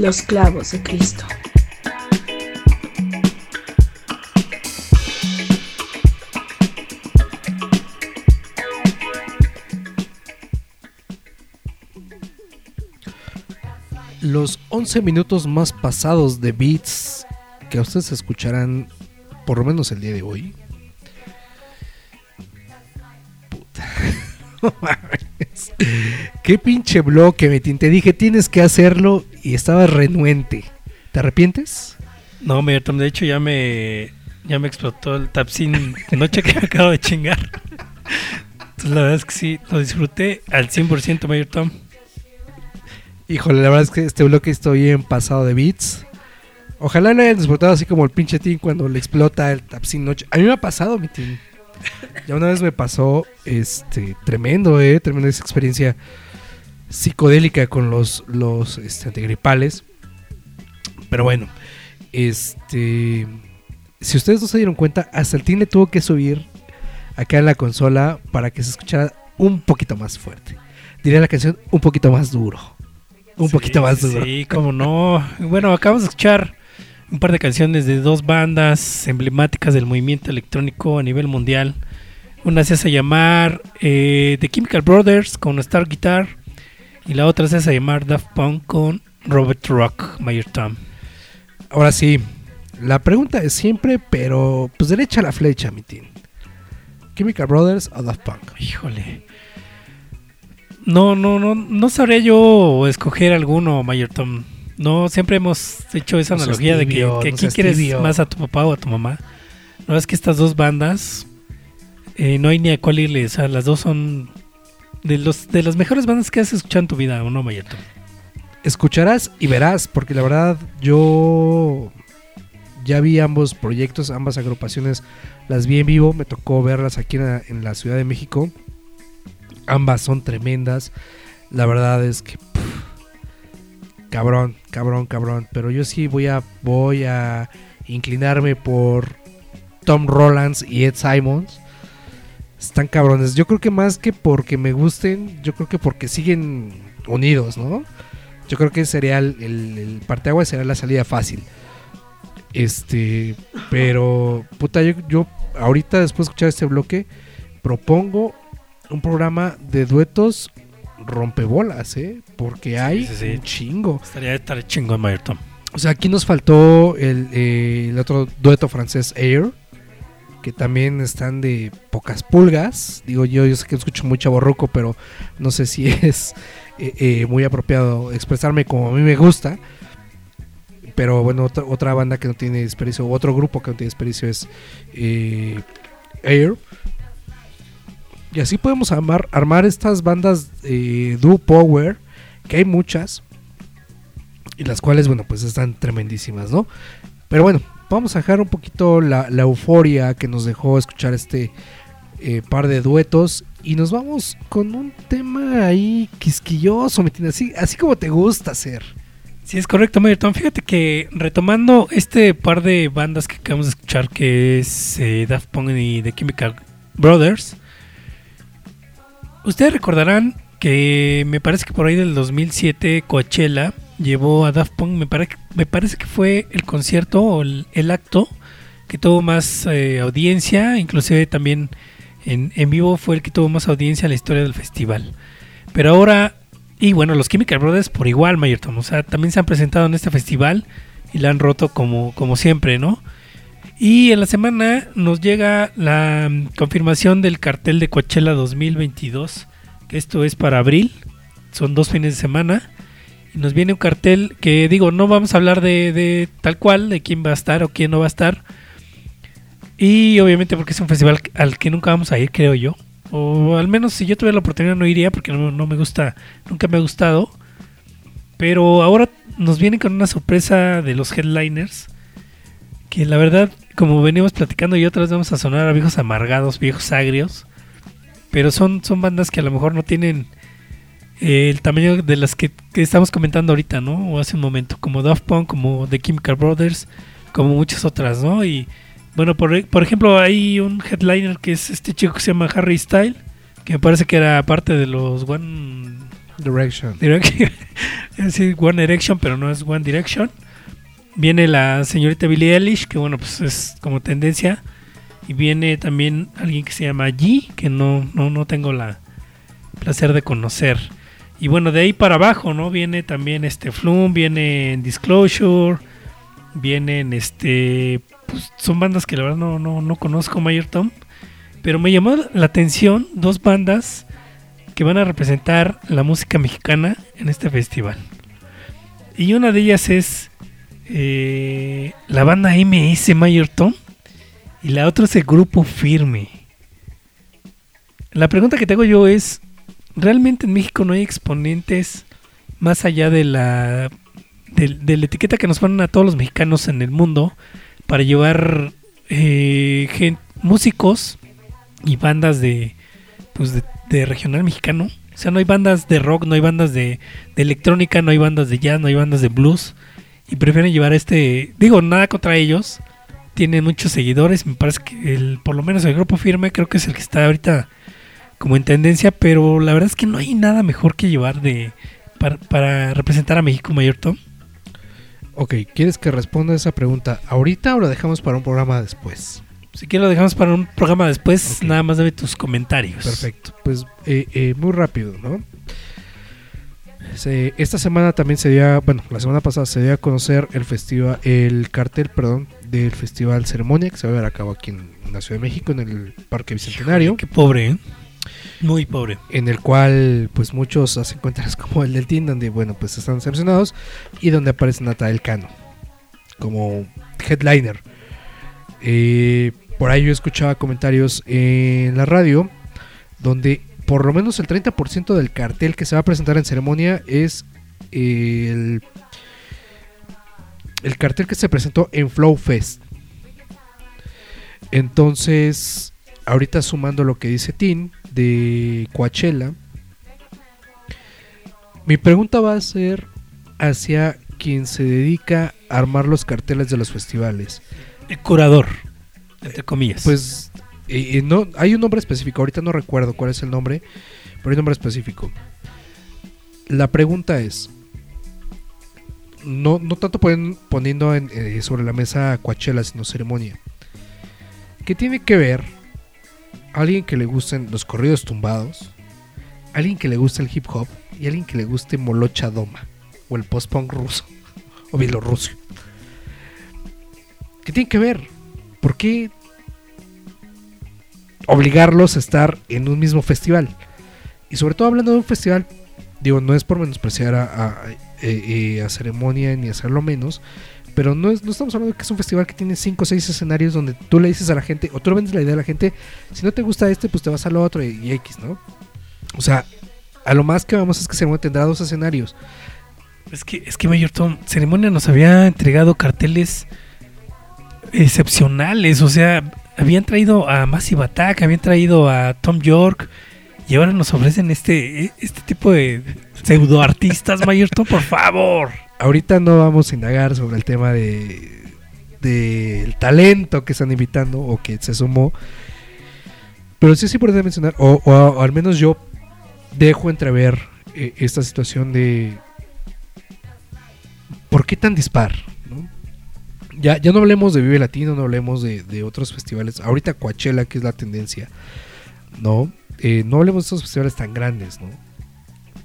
Los clavos de Cristo.
Los
11 minutos más pasados de beats que ustedes escucharán por lo menos el día de hoy. Puta. Qué pinche bloque, Metin. Te dije, tienes que hacerlo y estabas renuente. ¿Te arrepientes?
No, Mayor Tom, de hecho ya me ya me explotó el tapsin noche que me acabo de chingar. Entonces la verdad es que sí, lo disfruté al 100% Mayor Tom.
Híjole, la verdad es que este bloque estoy bien pasado de beats. Ojalá lo hayan disfrutado así como el pinche team cuando le explota el Tapsin Noche. A mí me ha pasado, mi team. Ya una vez me pasó, este, tremendo, eh, tremenda esa experiencia psicodélica con los, los este, antigripales. Pero bueno, este, si ustedes no se dieron cuenta, hasta el le tuvo que subir acá en la consola para que se escuchara un poquito más fuerte. Diría la canción un poquito más duro. Un
Sí,
poquito más duro.
Sí, como no. Bueno, acabamos de escuchar un par de canciones de dos bandas emblemáticas del movimiento electrónico a nivel mundial. Una se hace llamar eh, The Chemical Brothers con Star Guitar y la otra se hace llamar Daft Punk con Robert Rock, Mayor Tom.
Ahora sí, la pregunta es siempre, pero pues derecha a la flecha, mi team. Chemical Brothers o Daft Punk.
Híjole. No, no, no, no sabría yo escoger alguno, Mayor Tom. No, siempre hemos hecho esa analogía de que, que
seas
quieres más a tu papá o a tu mamá. No es que estas dos bandas eh, no hay ni a cuál irle. O sea, las dos son de los de las mejores bandas que has escuchado en tu vida, ¿o no, Mayor Tom?
Escucharás y verás, porque la verdad yo ya vi ambos proyectos, ambas agrupaciones, las vi en vivo, me tocó verlas aquí en la, en la Ciudad de México. Ambas son tremendas. La verdad es que cabrón, cabrón, cabrón, pero yo sí voy a voy a inclinarme por Tom Rollins y Ed Simons. Están cabrones. Yo creo que más que porque me gusten, yo creo que porque siguen unidos, ¿no? Yo creo que sería el, el, el parteaguas sería la salida fácil. Este, pero puta, yo, yo ahorita después de escuchar este bloque propongo un programa de duetos rompebolas, ¿eh? Porque hay
sí, sí.
un chingo.
Estaría estar chingón, Mayor Tom.
O sea, aquí nos faltó el, eh, el otro dueto francés Air, que también están de pocas pulgas. Digo, yo, yo sé que escucho muy chaborruco, pero no sé si es eh, eh, muy apropiado expresarme como a mí me gusta. Pero bueno, otra, otra banda que no tiene desperdicio, otro grupo que no tiene desperdicio es eh, Air. Y así podemos armar, armar estas bandas Duo Power, que hay muchas y las cuales, bueno, pues están tremendísimas, ¿no? Pero bueno, vamos a dejar un poquito la, euforia que nos dejó escuchar este eh, par de duetos y nos vamos con un tema ahí quisquilloso, ¿me? Así, así como te gusta hacer.
Sí, es correcto, Mayor Tom. Fíjate que retomando este par de bandas que acabamos de escuchar, que es eh, Daft Punk y The Chemical Brothers, ustedes recordarán que me parece que por ahí del 2007 Coachella llevó a Daft Punk, me, pare- me parece que fue el concierto o el, acto que tuvo más eh, audiencia, inclusive también en, en vivo fue el que tuvo más audiencia en la historia del festival. Pero ahora, y bueno, los Chemical Brothers por igual, Mayor Tom, o sea, también se han presentado en este festival y la han roto como, como siempre, ¿no? Y en la semana nos llega la mm, confirmación del cartel de Coachella 2022, que esto es para abril, son dos fines de semana. Nos viene un cartel que digo, no vamos a hablar de, de tal cual, de quién va a estar o quién no va a estar. Y obviamente porque es un festival al que nunca vamos a ir, creo yo. O al menos si yo tuviera la oportunidad no iría porque no, no me gusta, nunca me ha gustado. Pero ahora nos viene con una sorpresa de los headliners. Que la verdad, como venimos platicando y otras vamos a sonar a viejos amargados, viejos agrios. Pero son, son bandas que a lo mejor no tienen eh, el tamaño de las que, que estamos comentando ahorita, ¿no? O hace un momento, como Daft Punk, como The Chemical Brothers, como muchas otras, ¿no? Y bueno, por, por ejemplo, hay un headliner que es este chico que se llama Harry Style, que me parece que era parte de los One,
Direction.
Direction. Es decir, One Direction, pero no es One Direction. Viene la señorita Billie Eilish, que bueno, pues es como tendencia. Y viene también alguien que se llama G, que no, no, no tengo la placer de conocer. Y bueno, de ahí para abajo, ¿no? Viene también este Flume, viene Disclosure, vienen este. Pues son bandas que la verdad no, no, no conozco, Mayor Tom. Pero me llamó la atención dos bandas que van a representar la música mexicana en este festival. Y una de ellas es eh, la banda MS Mayor Tom y la otra es el grupo Firme. La pregunta que tengo yo es, ¿realmente en México no hay exponentes más allá de la, de, la etiqueta que nos ponen a todos los mexicanos en el mundo para llevar eh, músicos y bandas de, pues de, regional mexicano? O sea, no hay bandas de rock, no hay bandas de, de electrónica, no hay bandas de jazz, no hay bandas de blues. Y prefieren llevar este, digo, nada contra ellos, tiene muchos seguidores. Me parece que el, por lo menos el grupo firme creo que es el que está ahorita como en tendencia, pero la verdad es que no hay nada mejor que llevar de para, para representar a México Mayor Tom.
Ok, ¿quieres que responda esa pregunta ahorita o lo dejamos para un programa después?
Si quieres lo dejamos para un programa después, nada más dame tus comentarios.
Perfecto. Pues eh, eh, muy rápido, ¿no? Se- esta semana también se dio, bueno, la semana pasada se dio a conocer el festival, el cartel, perdón, del festival Ceremonia que se va a llevar a cabo aquí en la Ciudad de México, en el Parque Bicentenario.
Qué pobre, ¿eh? Muy pobre.
en el cual pues muchos hacen cuentas como el del Team donde bueno pues están seleccionados y donde aparece Natael Cano como headliner Eh, por ahí yo escuchaba comentarios en la radio donde por lo menos el 30% del cartel que se va a presentar en ceremonia es el, el cartel que se presentó en Flow Fest entonces ahorita sumando lo que dice Tin de Coachella, mi pregunta va a ser hacia quien se dedica a armar los carteles de los festivales.
El curador, entre comillas.
Pues eh, eh, no, hay un nombre específico, ahorita no recuerdo cuál es el nombre, pero hay un nombre específico. La pregunta es, no, no tanto ponen- poniendo en, eh, sobre la mesa Coachella, sino ceremonia. ¿Qué tiene que ver alguien que le gusten los corridos tumbados, alguien que le guste el hip hop y alguien que le guste Molocha Doma o el post-punk ruso o bielorruso? ¿Qué tiene que ver? ¿Por qué obligarlos a estar en un mismo festival? Y sobre todo hablando de un festival, digo, no es por menospreciar a, a, eh, eh, a ceremonia ni hacerlo menos, pero no, es, no estamos hablando de que es un festival que tiene 5 o 6 escenarios donde tú le dices a la gente, o tú le vendes la idea a la gente, si no te gusta este, pues te vas al otro y, X, ¿no? O sea, a lo más que vamos es que ceremonia tendrá dos escenarios.
Es que, es que Mayor Tom, Ceremonia nos había entregado carteles excepcionales. O sea, habían traído a Massive Attack, habían traído a Tom York. Y ahora nos ofrecen este, este tipo de pseudo artistas, Mayor Tom, por favor.
Ahorita no vamos a indagar sobre el tema de del talento que están invitando o que se sumó. Pero sí es importante mencionar, o, o- al menos yo dejo entrever eh, esta situación de ¿por qué tan dispar? ¿no? Ya, ya no hablemos de Vive Latino, no hablemos de, de otros festivales. Ahorita Coachella, que es la tendencia, ¿no? Eh, no hablemos de esos festivales tan grandes, ¿no?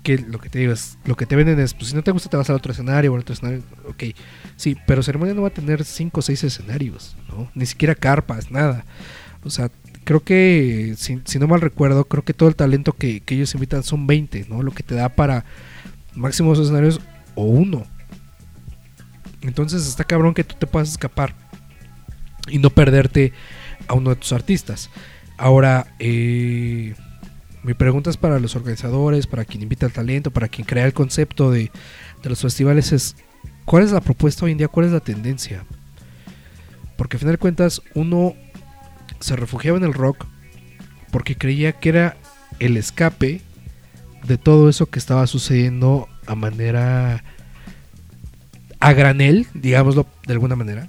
Que lo que te digo es, lo que te venden es, pues si no te gusta te vas al otro escenario o al otro escenario, ok. Sí, pero Ceremonia no va a tener 5 o 6 escenarios, ¿no? Ni siquiera carpas, nada. O sea, creo que, si, no mal recuerdo, creo que todo el talento que, que ellos invitan son 20, ¿no? Lo que te da para máximo dos escenarios o uno. Entonces está cabrón que tú te puedas escapar y no perderte a uno de tus artistas. Ahora, eh, mi pregunta es para los organizadores, para quien invita al talento, para quien crea el concepto de, de los festivales es, ¿cuál es la propuesta hoy en día? ¿Cuál es la tendencia? Porque al final de cuentas uno se refugiaba en el rock porque creía que era el escape de todo eso que estaba sucediendo a manera a granel, digámoslo de alguna manera.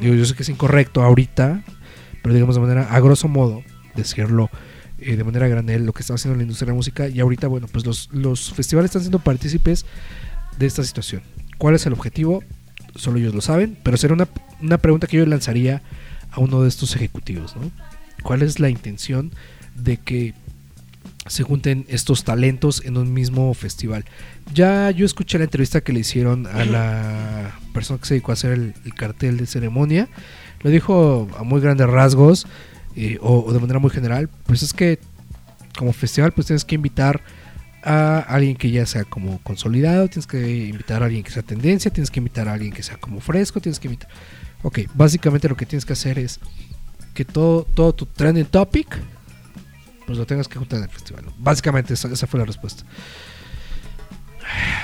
Digo, yo sé que es incorrecto ahorita, pero digamos de manera a grosso modo decirlo eh, de manera granel lo que está haciendo la industria de la música y ahorita, bueno, pues los, los festivales están siendo partícipes de esta situación. ¿Cuál es el objetivo? Solo ellos lo saben, pero será una, una pregunta que yo lanzaría a uno de estos ejecutivos. ¿Cuál es la intención de que se junten estos talentos en un mismo festival? Ya yo escuché la entrevista que le hicieron a la persona que se dedicó a hacer el cartel de ceremonia. Lo dijo a muy grandes rasgos eh, o, de manera muy general. Pues es que como festival pues tienes que invitar a alguien que ya sea como consolidado, tienes que invitar a alguien que sea tendencia, tienes que invitar a alguien que sea como fresco, tienes que invitar... Ok, básicamente lo que tienes que hacer es que todo, todo tu trending topic pues lo tengas que juntar en el festival. Básicamente esa fue la respuesta.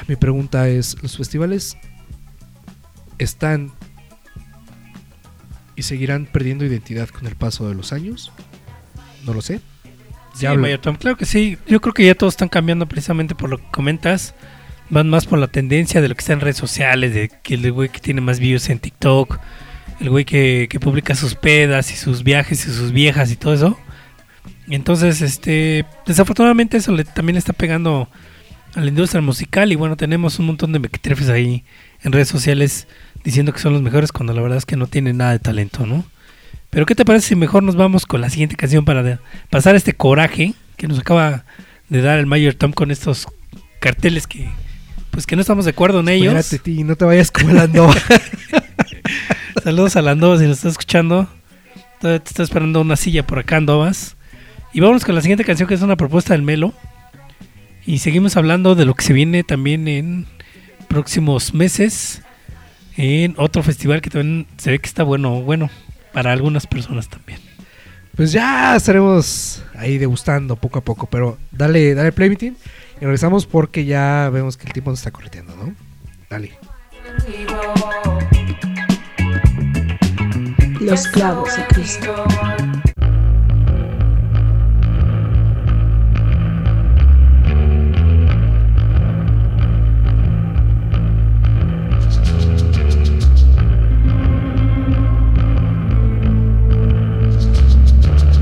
Mi pregunta es, ¿los festivales están y seguirán perdiendo identidad con el paso de los años? No lo sé.
Sí,
hablo.
Mayor Tom, claro que sí. Yo creo que ya todos están cambiando precisamente por lo que comentas. Van más por la tendencia de lo que está en redes sociales, de que el güey que tiene más views en TikTok, el güey que, que publica sus pedas y sus viajes y sus viejas y todo eso. Entonces, este, desafortunadamente eso le, también le está pegando a la industria musical y bueno, tenemos un montón de mequetrefes ahí en redes sociales diciendo que son los mejores cuando la verdad es que no tienen nada de talento, ¿no? Pero ¿qué te parece si mejor nos vamos con la siguiente canción para pasar este coraje que nos acaba de dar el Mayor Tom con estos carteles que pues que no estamos de acuerdo en ellos?
Espérate, no te vayas como.
Saludos a Landova si nos está escuchando. Todavía te está esperando una silla por acá, Andovas. Y vamos con la siguiente canción que es una propuesta del Melo. Y seguimos hablando de lo que se viene también en próximos meses. En otro festival que también se ve que está bueno, bueno, para algunas personas también.
Pues ya estaremos ahí degustando poco a poco, pero dale, dale play meeting y regresamos porque ya vemos que el tiempo nos está correteando, ¿no? Dale.
Los clavos de Cristo.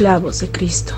Los clavos de Cristo.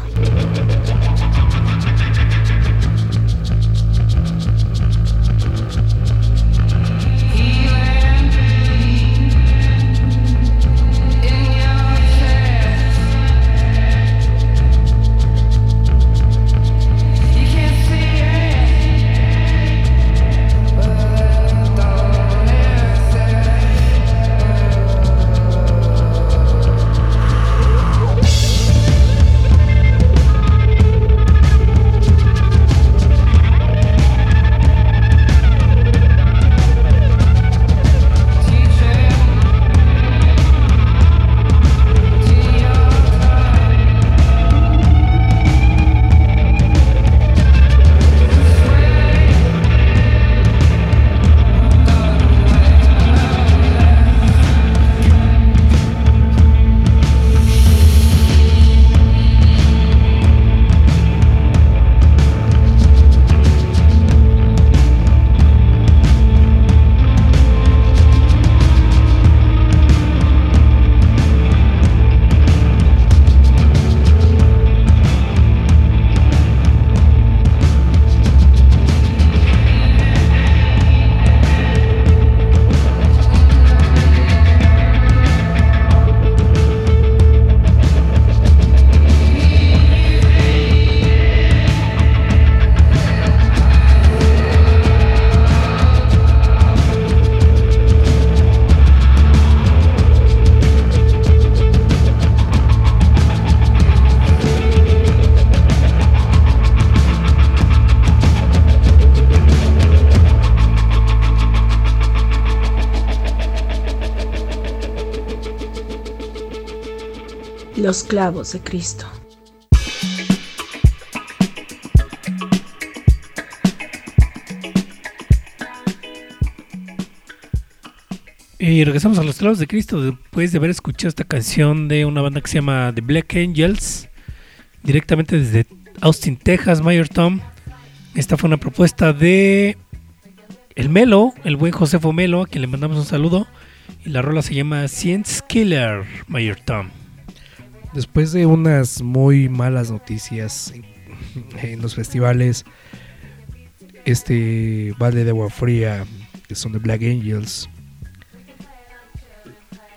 Los clavos de Cristo.
Y regresamos a los clavos de Cristo después de haber escuchado esta canción de una banda que se llama The Black Angels, directamente desde Austin, Texas, Mayor Tom. Esta fue una propuesta de el Melo, el buen Josefo Melo, a quien le mandamos un saludo. Y la rola se llama Science Killer, Mayor Tom.
Después de unas muy malas noticias en, en los festivales, este balde de agua fría, que son de Black Angels,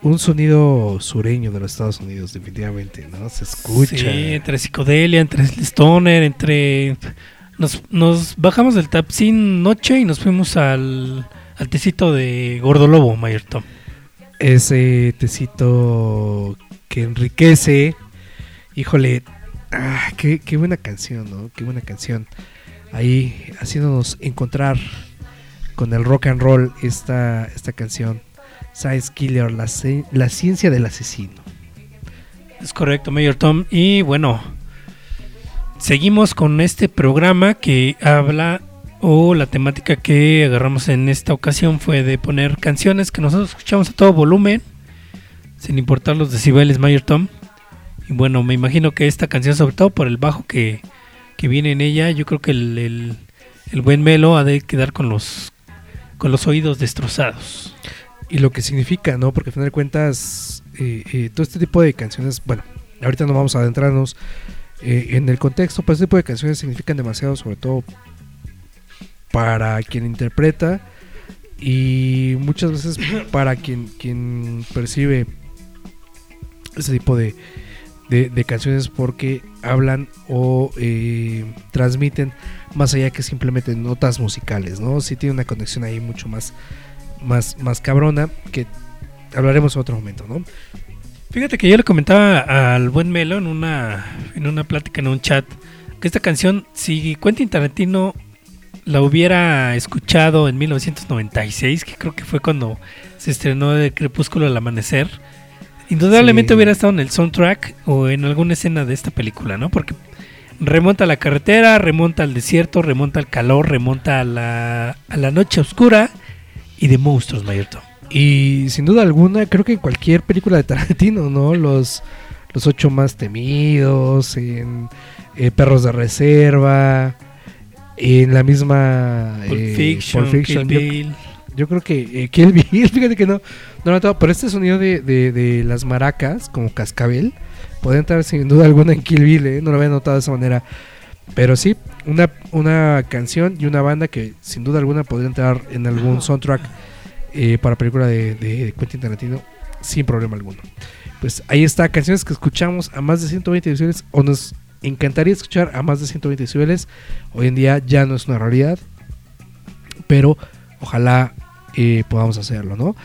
un sonido sureño de los Estados Unidos, definitivamente, ¿no? Se escucha.
Sí, entre psicodelia, entre stoner, entre... Nos, nos bajamos del Tapsin noche y nos fuimos al, al tecito de Gordo Lobo, Mayor Tom.
Ese tecito que enriquece. Híjole, ah, qué, qué buena canción, ¿no? Qué buena canción. Ahí haciéndonos encontrar con el rock and roll esta, esta canción. Science Killer, la, la ciencia del asesino.
Es correcto, Mayor Tom. Y bueno, seguimos con este programa que habla o la temática que agarramos en esta ocasión fue de poner canciones que nosotros escuchamos a todo volumen, sin importar los decibeles, Mayor Tom. Y bueno, me imagino que esta canción, sobre todo por el bajo que, que viene en ella, yo creo que el, el- buen Melo ha de quedar con los, con los oídos destrozados.
y lo que significa, ¿no? Porque al final de cuentas, eh, eh, todo este tipo de canciones, bueno, ahorita no vamos a adentrarnos eh, en el contexto, pero este tipo de canciones significan demasiado, sobre todo para quien interpreta y muchas veces para quien, quien percibe ese tipo de, de, canciones porque hablan o eh, transmiten más allá que simplemente notas musicales, ¿no? Sí tiene una conexión ahí mucho más más, más cabrona que hablaremos en otro momento, ¿no?
Fíjate que yo le comentaba al buen Melo en una, en una plática, en un chat, que esta canción, si Quentin Tarantino la hubiera escuchado en 1996, que creo que fue cuando se estrenó de Crepúsculo al Amanecer, indudablemente
Sí.
hubiera estado en el soundtrack o en alguna escena de esta película, ¿no? Porque remonta a la carretera, remonta al desierto, remonta al calor, remonta a la, a la noche oscura y de monstruos, Mayerto.
Y sin duda alguna, creo que en cualquier película de Tarantino, ¿no? Los, los ocho más temidos, en eh, Perros de Reserva, en la misma
Pulp
eh,
Fiction,
Pulp Fiction.
Kill
Yo-
Bill.
Yo, creo que eh, Kill Bill, fíjate que no, no he notado, pero este sonido de, de- de las maracas, como cascabel, puede entrar sin duda alguna en Kill Bill, ¿eh? no lo había notado de esa manera. Pero sí, una, una canción y una banda que sin duda alguna podría entrar en algún soundtrack eh, para película de, de Quentin Tarantino sin problema alguno. Pues ahí está, canciones que escuchamos a más de 120 decibeles o nos encantaría escuchar a más de 120 decibeles. Hoy en día ya no es una realidad, pero ojalá eh, podamos hacerlo, ¿no?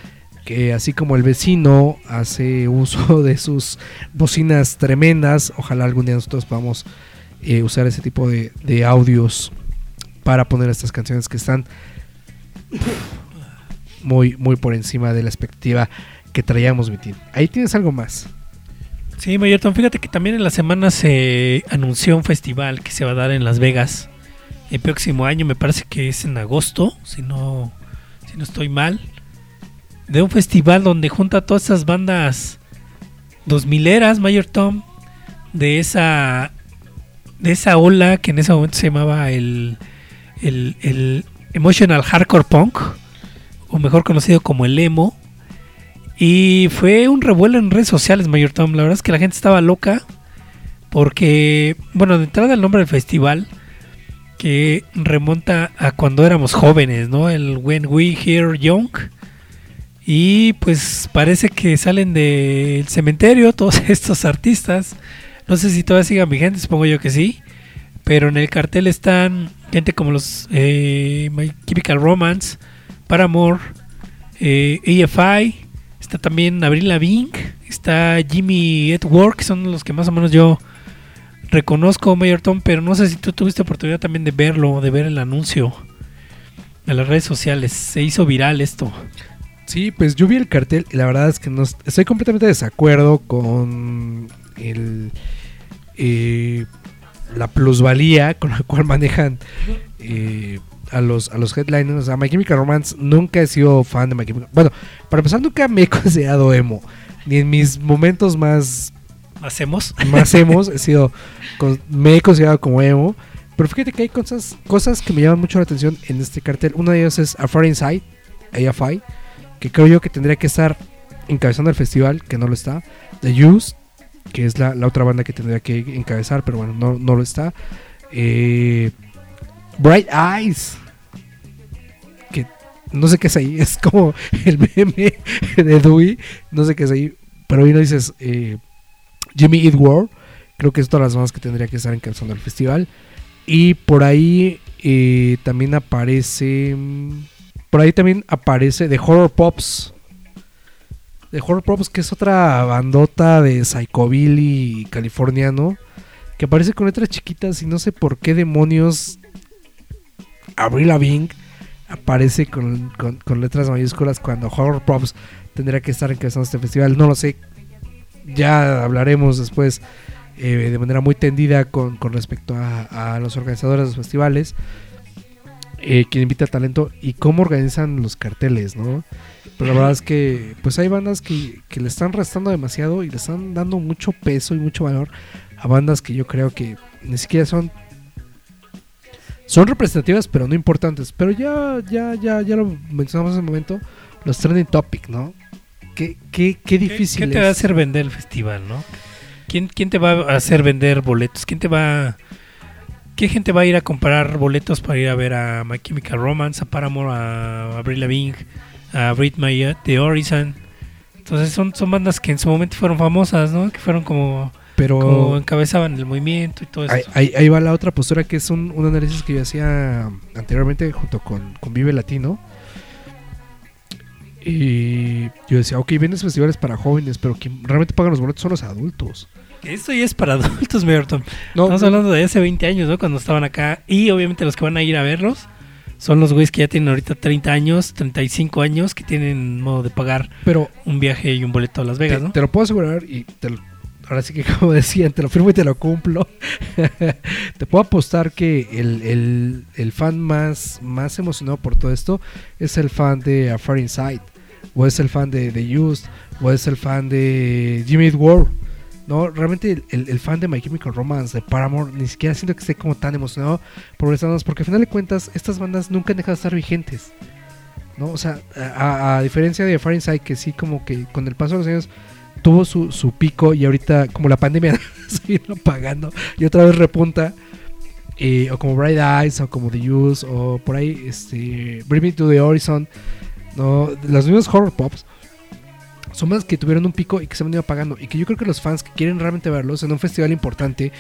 Que así como el vecino hace uso de sus bocinas tremendas, ojalá algún día nosotros podamos eh, usar ese tipo de, audios para poner estas canciones que están muy, muy por encima de la expectativa que traíamos, Mitin. Ahí tienes algo más.
Sí, Mayerton, fíjate que también en la semana se anunció un festival que se va a dar en Las Vegas el próximo año, me parece que es en agosto, si no, si no estoy mal, de un festival donde junta todas esas bandas dos mileras, Mayor Tom, de esa de esa ola que en ese momento se llamaba el, el, el Emotional Hardcore Punk, o mejor conocido como el emo. Y fue un revuelo en redes sociales, Mayor Tom. La verdad es que la gente estaba loca. Porque, bueno, de entrada el nombre del festival, que remonta a cuando éramos jóvenes, ¿no? El When We Hear Young. Y pues parece que salen del cementerio todos estos artistas. No sé si todavía sigan vigentes, supongo yo que sí. Pero en el cartel están gente como los eh, My Chemical Romance, Paramore, eh, AFI, está también Avril Lavigne, está Jimmy Edward, que son los que más o menos yo reconozco, Mayor Tom, pero no sé si tú tuviste oportunidad también de verlo, de ver el anuncio en las redes sociales. Se hizo viral esto.
Sí, pues yo vi el cartel y la verdad es que no est- estoy completamente de desacuerdo con el, eh, la plusvalía con la cual manejan eh, a los a los headliners. Sea, My Chemical Romance nunca he sido fan de My Chemical Bueno, para empezar, nunca me he considerado emo. Ni en mis momentos más
¿Hacemos?
más emos, he sido, con- me he considerado como emo. Pero fíjate que hay cosas, cosas que me llaman mucho la atención en este cartel. Una de ellas es A Far Inside, AFI, que creo yo que tendría que estar encabezando el festival, que no lo está. The Used, que es la, la otra banda que tendría que encabezar, pero bueno, no, no lo está. Eh, Bright Eyes, que no sé qué es ahí, es como el meme de Dewey, no sé qué es ahí, pero ahí no dices eh, Jimmy Eat World, creo que es todas las bandas que tendría que estar encabezando el festival. Y por ahí eh, también aparece. Por ahí también aparece The Horror Pops. The Horror Pops, que es otra bandota de psychobilly californiano. Que aparece con letras chiquitas y no sé por qué demonios. Avril Lavigne aparece con, con- con letras mayúsculas cuando Horror Pops tendría que estar encabezando este festival. No lo sé. Ya hablaremos después eh, de manera muy tendida con, con respecto a, a los organizadores de los festivales, eh, quien invita al talento y cómo organizan los carteles, ¿no? Pero la verdad es que pues hay bandas que, que le están restando demasiado y le están dando mucho peso y mucho valor a bandas que yo creo que ni siquiera son son representativas pero no importantes. Pero ya, ya, ya, ya lo mencionamos en un momento, los trending topic, ¿no? Qué, qué, qué
¿Qué,
difícil
qué te va a hacer vender el festival, no? ¿Quién, ¿Quién te va a hacer vender boletos? ¿Quién te va ¿Qué gente va a ir a comprar boletos para ir a ver a My Chemical Romance, a Paramore, a Avril Lavigne, a Britney, The Horizon? Entonces son, son bandas que en su momento fueron famosas, ¿no? Que fueron como,
Pero
como encabezaban el movimiento y todo eso.
Ahí, ahí- ahí va la otra postura que es un, un análisis que yo hacía anteriormente junto con, con Vive Latino. Y yo decía, ok, vienes festivales para jóvenes, pero quien realmente pagan los boletos son los adultos.
Esto ya es para adultos, Merton.
No,
Estamos
no,
hablando de hace 20 años, ¿no? Cuando estaban acá. Y obviamente los que van a ir a verlos son los güeyes que ya tienen ahorita 30 años, 35 años, que tienen modo de pagar
pero
un viaje y un boleto a Las Vegas,
te,
¿no?
te lo puedo asegurar y te lo- ahora sí que como decían, te lo firmo y te lo cumplo. te puedo apostar que el, el- el fan más, más emocionado por todo esto es el fan de A Far Inside, o es el fan de The Used, o es el fan de Jimmy World. No, realmente el, fan de My Chemical Romance, de Paramore, ni siquiera siento que esté como tan emocionado por estas bandas, porque al final de cuentas, estas bandas nunca han dejado de estar vigentes. ¿no? O sea, a, a diferencia de Far Inside, que sí, como que con el paso de los años tuvo su, su pico y ahorita, como la pandemia se vino apagando y otra vez repunta. eh, o como Bright Eyes, o como The Use, o por ahí, este, Bring Me to the Horizon, ¿no? Los mismos horror pops son más que tuvieron un pico y que se han venido apagando. Y que yo creo que los fans que quieren realmente verlos en un festival importante,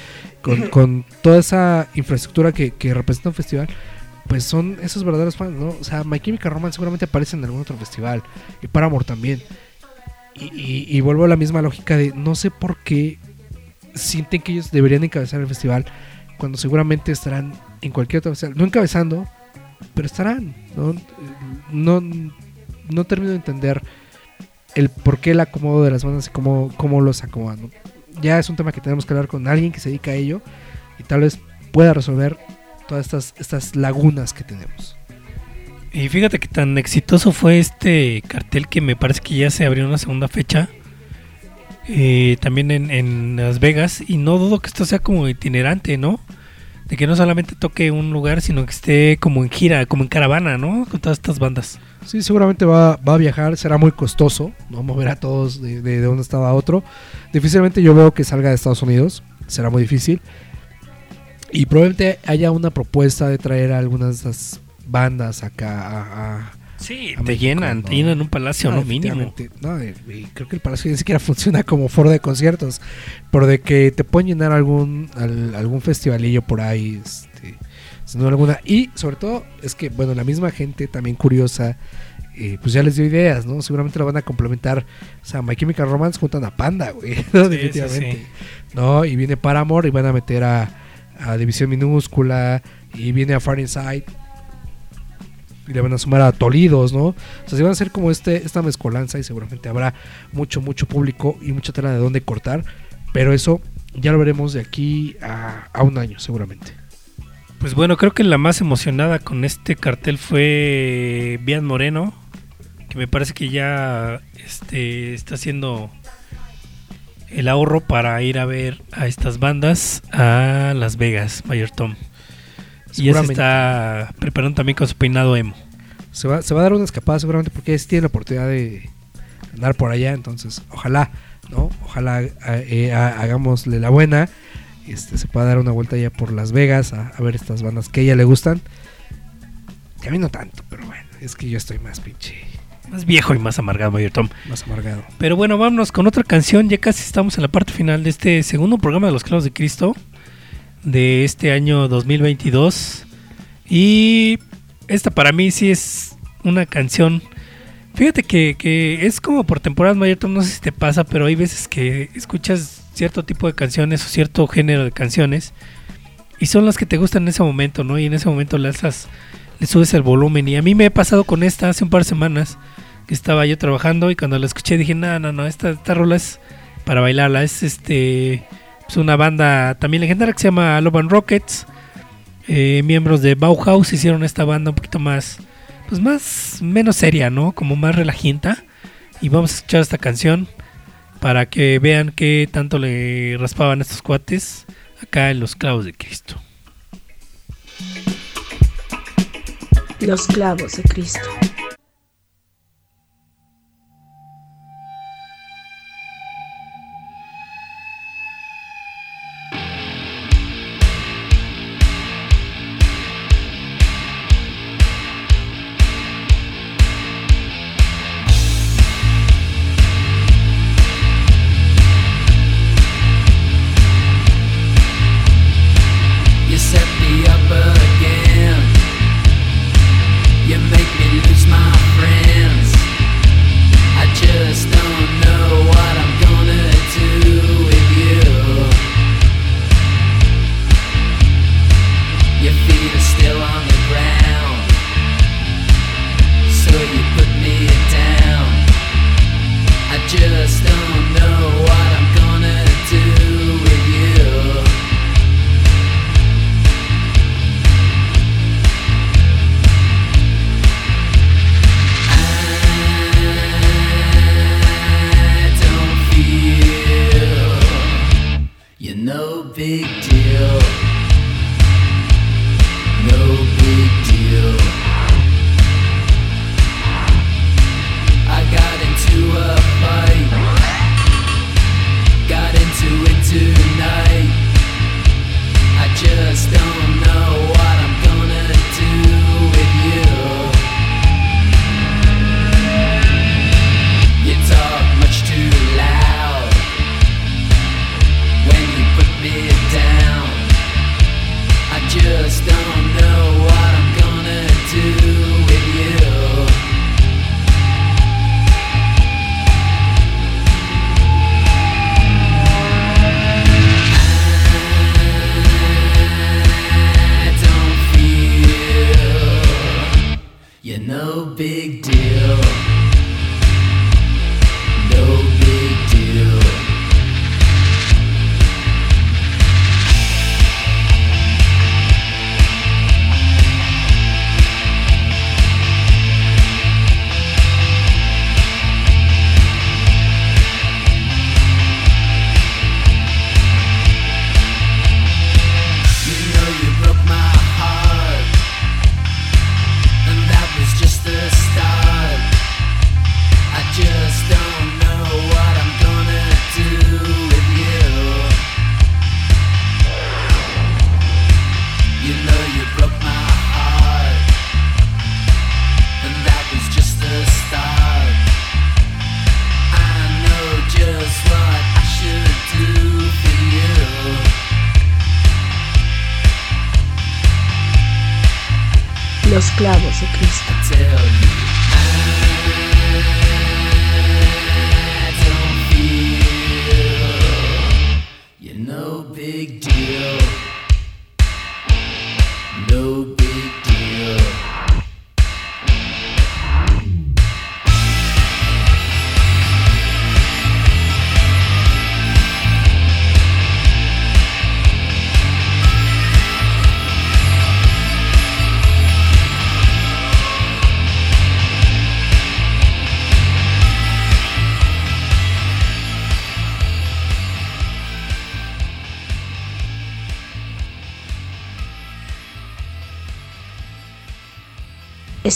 con, con toda esa infraestructura que, que representa un festival, pues son esos verdaderos fans, ¿no? O sea, My Chemical Romance seguramente aparece en algún otro festival. Y Paramore también. Y, y- y vuelvo a la misma lógica de no sé por qué sienten que ellos deberían encabezar el festival cuando seguramente estarán en cualquier otro festival. No encabezando, pero estarán. No, no, no termino de entender el por qué el acomodo de las bandas y cómo, cómo los acomodan. Ya es un tema que tenemos que hablar con alguien que se dedica a ello y tal vez pueda resolver todas estas, estas lagunas que tenemos.
Y fíjate que tan exitoso fue este cartel que me parece que ya se abrió una segunda fecha. eh, también en, en Las Vegas. Y no dudo que esto sea como itinerante, ¿no? De que no solamente toque un lugar, sino que esté como en gira, como en caravana, ¿no? Con todas estas bandas.
Sí, seguramente va, va a viajar, será muy costoso, no mover a todos de, de, de un estado a otro. Difícilmente yo veo que salga de Estados Unidos, será muy difícil. Y probablemente haya una propuesta de traer a algunas de esas bandas acá a, a-
Sí, te llenan, te llenan un palacio, ¿no? Mínimo.
No, y- y creo que el Palacio ni siquiera funciona como foro de conciertos, pero de que te pueden llenar algún al- algún festivalillo por ahí, este, sin duda alguna. Y sobre todo es que, bueno, la misma gente también curiosa, eh, pues ya les dio ideas, ¿no? Seguramente lo van a complementar. O sea, My Chemical Romance juntan a Panda, güey, ¿no?
Sí,
definitivamente.
sí,
¿No? Y viene Paramore y van a meter a, a División Minúscula y viene a Far Inside. Y le van a sumar a Tolidos, ¿no? O sea, se van a hacer como este, esta mezcolanza y seguramente habrá mucho, mucho público y mucha tela de dónde cortar. Pero eso ya lo veremos de aquí a, un año seguramente.
Pues bueno, creo que la más emocionada con este cartel fue Bian Moreno, que me parece que ya este, está haciendo el ahorro para ir a ver a estas bandas a Las Vegas, Mayor Tom. Y ya se
Seguramente.
está preparando también con su peinado emo.
Se va, se va a dar una escapada seguramente porque es- tiene la oportunidad de andar por allá. Entonces, ojalá, ¿no? Ojalá eh, ha- hagámosle la buena. Este, se pueda dar una vuelta ya por Las Vegas a, a ver estas bandas que a ella le gustan. Que a mí no tanto, pero bueno, es que yo estoy más pinche,
Más viejo y más amargado, Mayor Tom.
más amargado.
Pero bueno, vámonos con otra canción. Ya casi estamos en la parte final de este segundo programa de los Clavos de Cristo de este año 2022. Y esta para mí sí es una canción. Fíjate que, que es como por temporadas, Mayor no sé si te pasa, pero hay veces que escuchas cierto tipo de canciones o cierto género de canciones y son las que te gustan en ese momento, ¿no? Y en ese momento le alzas, le subes el volumen. Y a mí me ha pasado con esta hace un par de semanas que estaba yo trabajando y cuando la escuché dije, no, no, no, esta, esta rola es para bailarla. Es este pues una banda también legendaria que se llama Love and Rockets. Eh, miembros de Bauhaus hicieron esta banda un poquito más, pues más, menos seria, ¿no? Como más relajienta. Y vamos a escuchar esta canción para que vean qué tanto le raspaban estos cuates acá en los clavos de Cristo.
Los clavos de Cristo.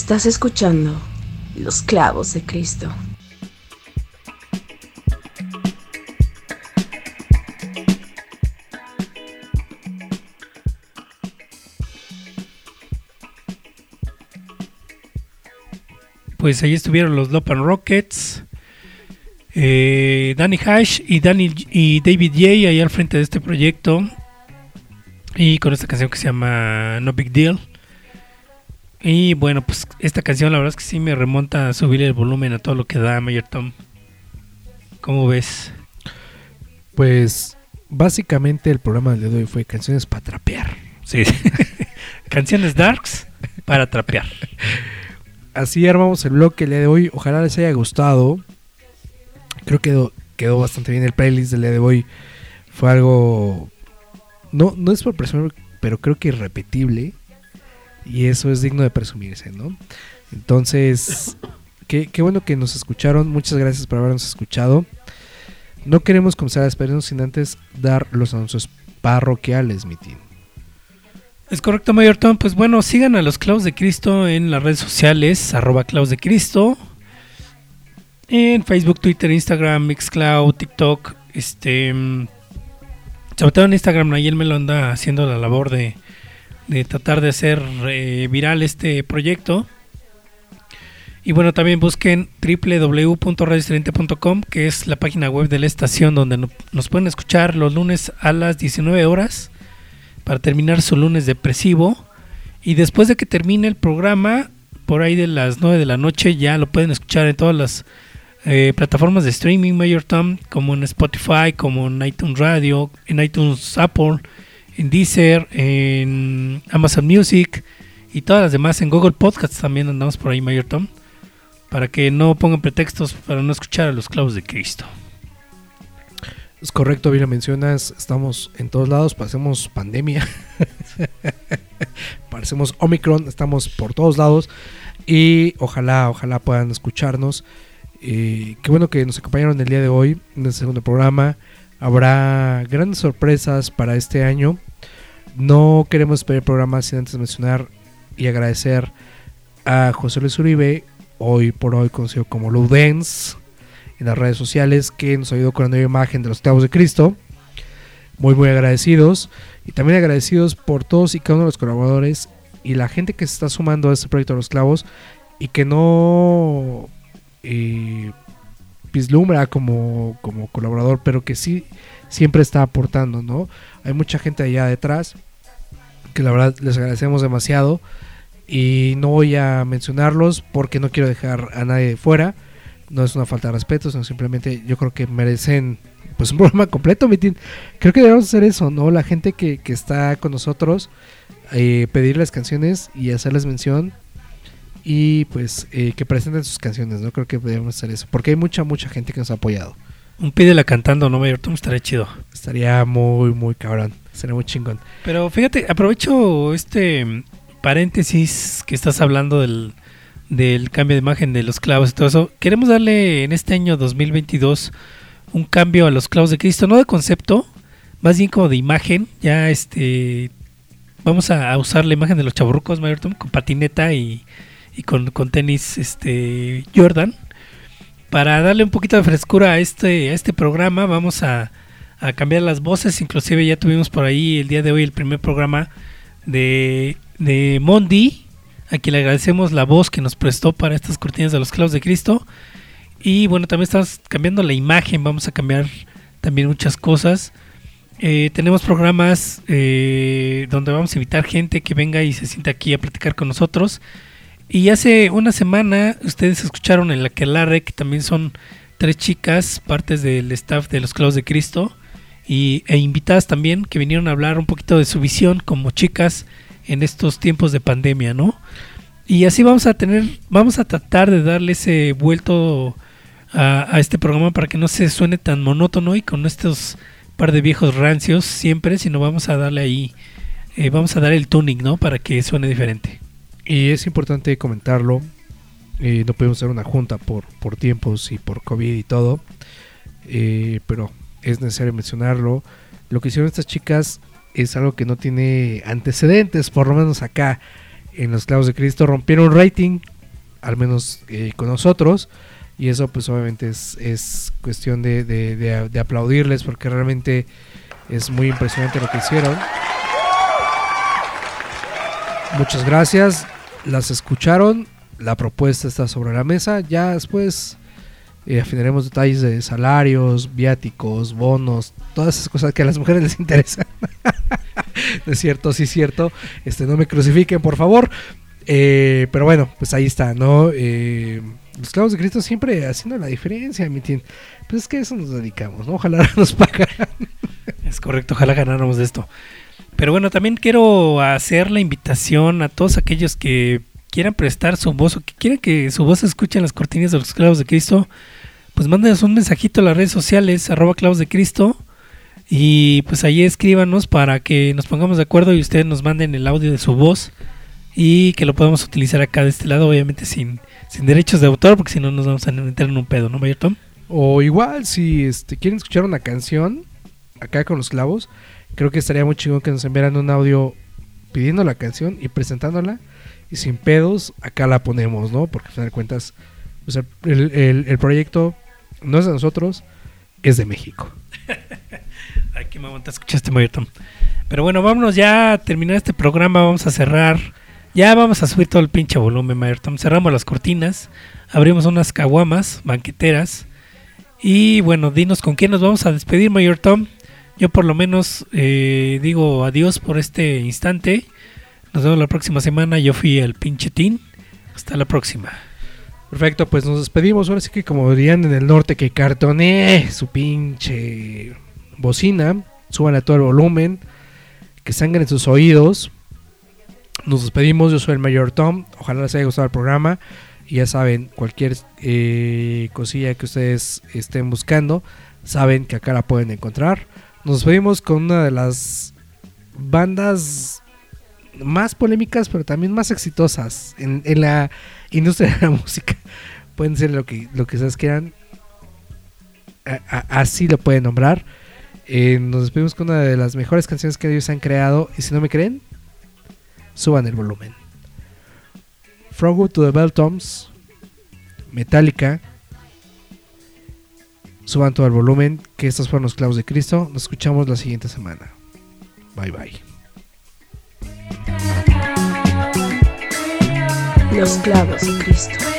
Estás escuchando Los Clavos de Cristo.
Pues ahí estuvieron los Lopan Rockets, eh, Danny Hash y, Danny, y David Jay ahí al frente de este proyecto. Y con esta canción que se llama No Big Deal. Y bueno, pues esta canción la verdad es que sí me remonta a subir el volumen a todo lo que da Mayor Tom. ¿Cómo ves?
Pues básicamente el programa del día de hoy fue canciones para trapear.
Sí. Canciones darks para trapear.
Así armamos el bloque el día de hoy. Ojalá les haya gustado. Creo que quedó, quedó bastante bien el playlist del día de hoy. Fue algo... No, no es por presumir, pero creo que irrepetible. Y eso es digno de presumirse, ¿no? Entonces, qué, bueno que nos escucharon. Muchas gracias por habernos escuchado. No queremos comenzar a despedirnos sin antes dar los anuncios parroquiales, mi team.
Es correcto, Mayor Tom. Pues bueno, sigan a los Clavos de Cristo en las redes sociales, arroba Clavos de Cristo. En Facebook, Twitter, Instagram, Mixcloud, TikTok. Este. mm, Sobre todo en Instagram, él me lo anda haciendo la labor de, de tratar de hacer eh, viral este proyecto. Y bueno, también busquen www.radioestridente.com, que es la página web de la estación donde no- nos pueden escuchar los lunes a las 19 horas para terminar su lunes depresivo. Y después de que termine el programa, por ahí de las 9 de la noche, ya lo pueden escuchar en todas las eh, plataformas de streaming Mayor Tom, como en Spotify, como en iTunes Radio, en iTunes Apple, en Deezer, en Amazon Music y todas las demás. En Google Podcasts también andamos por ahí Mayor Tom, para que no pongan pretextos para no escuchar a los clavos de Cristo.
Es correcto, bien lo mencionas. Estamos en todos lados, parecemos pandemia. parecemos Omicron, estamos por todos lados. Y ojalá, ojalá puedan escucharnos. Eh, qué bueno que nos acompañaron el día de hoy en el segundo programa. Habrá grandes sorpresas para este año. No queremos esperar el programa sin antes mencionar y agradecer a José Luis Uribe, hoy por hoy conocido como Ludens, en las redes sociales, que nos ayudó con la nueva imagen de los clavos de Cristo. Muy, muy agradecidos. Y también agradecidos por todos y cada uno de los colaboradores y la gente que se está sumando a este proyecto de los clavos y que no eh, vislumbra como, como colaborador, pero que sí siempre está aportando, ¿no? Hay mucha gente allá detrás que la verdad les agradecemos demasiado y no voy a mencionarlos porque no quiero dejar a nadie fuera. No es una falta de respeto, sino simplemente yo creo que merecen pues un programa completo. Creo que debemos hacer eso, ¿no? La gente que, que está con nosotros, eh, pedirles canciones y hacerles mención y pues eh, que presenten sus canciones, ¿no? Creo que debemos hacer eso, porque hay mucha, mucha gente que nos ha apoyado.
Un pídela cantando, ¿no, Mayor Tom? Estaría chido.
Estaría muy, muy cabrón, sería muy chingón.
Pero fíjate, aprovecho este paréntesis que estás hablando del, del cambio de imagen de los clavos y todo eso. Queremos darle en este año 2022 un cambio a los clavos de Cristo, no de concepto, más bien como de imagen. Ya este vamos a, usar la imagen de los chaburrucos, Mayor Tom, con patineta y, y con, con tenis este Jordan. Para darle un poquito de frescura a este, a este programa, vamos a, cambiar las voces. Inclusive ya tuvimos por ahí el día de hoy el primer programa de, de Mondi, a quien le agradecemos la voz que nos prestó para estas cortinas de los clavos de Cristo. Y bueno, también estamos cambiando la imagen, vamos a cambiar también muchas cosas. Eh, tenemos programas eh, donde vamos a invitar gente que venga y se sienta aquí a platicar con nosotros. Y hace una semana ustedes escucharon en la que que también son tres chicas, partes del staff de los Clavos de Cristo, y, e invitadas también que vinieron a hablar un poquito de su visión como chicas en estos tiempos de pandemia, ¿no? Y así vamos a tener, vamos a tratar de darle ese vuelto a, a este programa para que no se suene tan monótono y con estos par de viejos rancios siempre, sino vamos a darle ahí, eh, vamos a dar el tuning, ¿no? Para que suene diferente.
Y es importante comentarlo. eh, no pudimos hacer una junta por, por tiempos y por COVID y todo. eh, pero es necesario mencionarlo. Lo que hicieron estas chicas es algo que no tiene antecedentes, por lo menos acá en los clavos de Cristo rompieron rating, al menos eh, con nosotros. Y eso pues obviamente es, es cuestión de, de- de- de aplaudirles porque realmente es muy impresionante lo que hicieron. Muchas gracias, las escucharon, la propuesta está sobre la mesa, ya después eh, afinaremos detalles de salarios, viáticos, bonos, todas esas cosas que a las mujeres les interesan. es cierto, sí es cierto, este, no me crucifiquen por favor. Eh, pero bueno, pues ahí está, ¿no? Eh, los clavos de Cristo siempre haciendo la diferencia, mi tin. Pues es que eso nos dedicamos, ¿no? Ojalá nos pagaran.
Es correcto, ojalá ganáramos de esto. Pero bueno, también quiero hacer la invitación a todos aquellos que quieran prestar su voz o que quieran que su voz se escuche en las cortinas de los clavos de Cristo, pues mándenos un mensajito a las redes sociales, arroba clavos de Cristo, y pues ahí escríbanos para que nos pongamos de acuerdo y ustedes nos manden el audio de su voz y que lo podamos utilizar acá de este lado, obviamente sin, sin derechos de autor, porque si no nos vamos a meter en un pedo, ¿no, Mayor Tom?
O igual, si este, quieren escuchar una canción acá con los clavos, creo que estaría muy chingón que nos enviaran un audio pidiendo la canción y presentándola. Y sin pedos, acá la ponemos, ¿no? Porque al final de cuentas, sea, el, proyecto no es de nosotros, es de México.
Qué mamón te escuchaste, Mayor Tom. Pero bueno, vámonos ya a terminar este programa. Vamos a cerrar. Ya vamos a subir todo el pinche volumen, Mayor Tom. Cerramos las cortinas. Abrimos unas caguamas banqueteras. Y bueno, dinos con quién nos vamos a despedir, Mayor Tom. Yo por lo menos eh, digo adiós por este instante. Nos vemos la próxima semana. Yo fui el pinche Tin. Hasta la próxima.
Perfecto, pues nos despedimos. Ahora sí que como dirían en el norte, que cartonee su pinche bocina. Suban a todo el volumen. Que sangren sus oídos. Nos despedimos. Yo soy el Mayor Tom. Ojalá les haya gustado el programa. Y ya saben, cualquier eh, cosilla que ustedes estén buscando, saben que acá la pueden encontrar. Nos despedimos con una de las bandas más polémicas, pero también más exitosas en, en la industria de la música. Pueden ser lo que, lo que ustedes quieran. A- así lo pueden nombrar. Eh, nos despedimos con una de las mejores canciones que ellos han creado. Y si no me creen, suban el volumen. Frogwood to the Belltoms, Metallica. Suban todo el volumen. Que estos fueron los clavos de Cristo. Nos escuchamos la siguiente semana. Bye bye.
Los clavos de Cristo.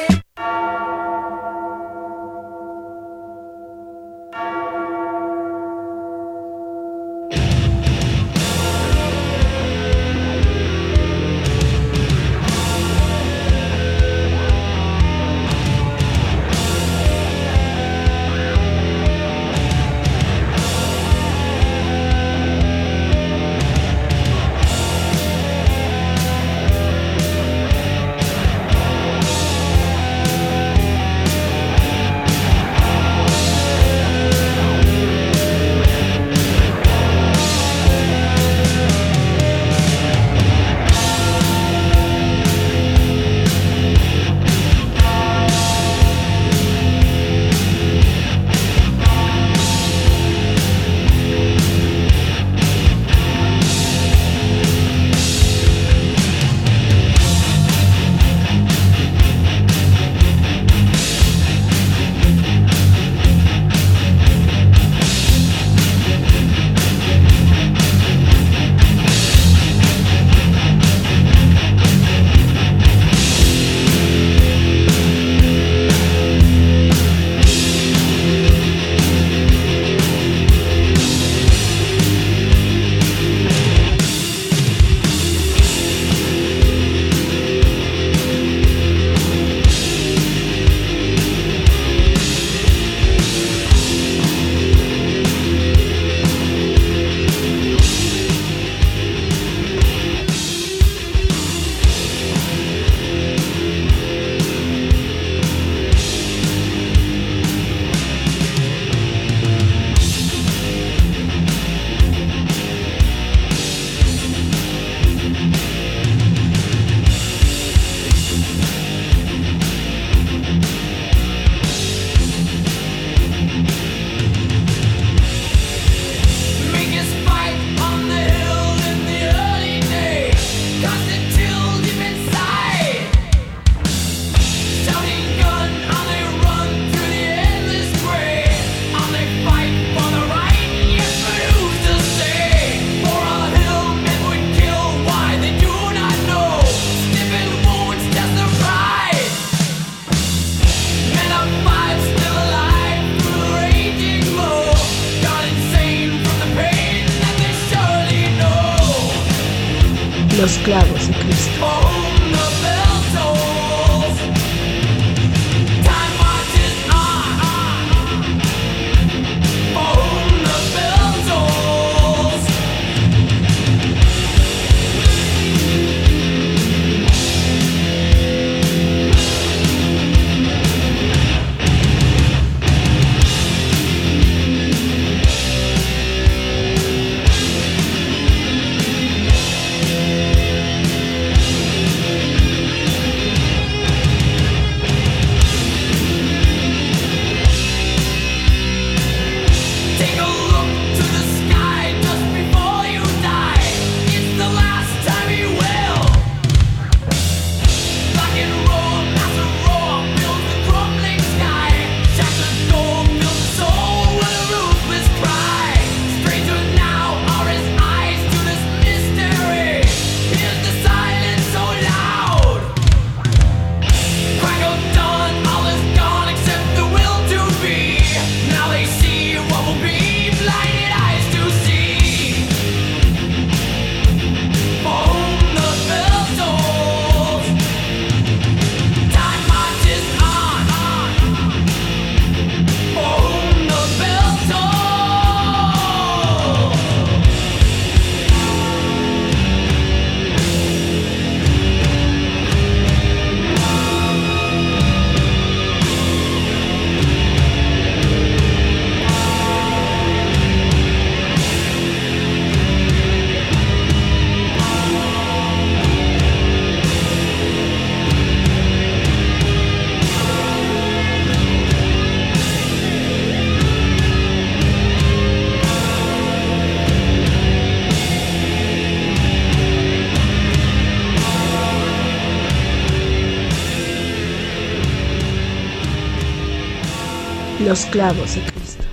Los clavos de Cristo.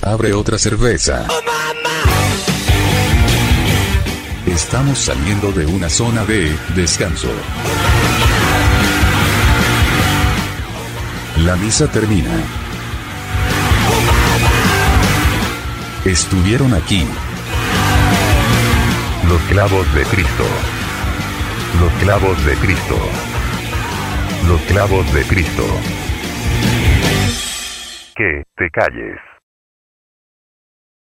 Abre otra cerveza. Oh, Estamos saliendo de una zona de descanso. La misa termina. Estuvieron aquí. Los clavos de Cristo. Los clavos de Cristo. Los clavos de Cristo te calles.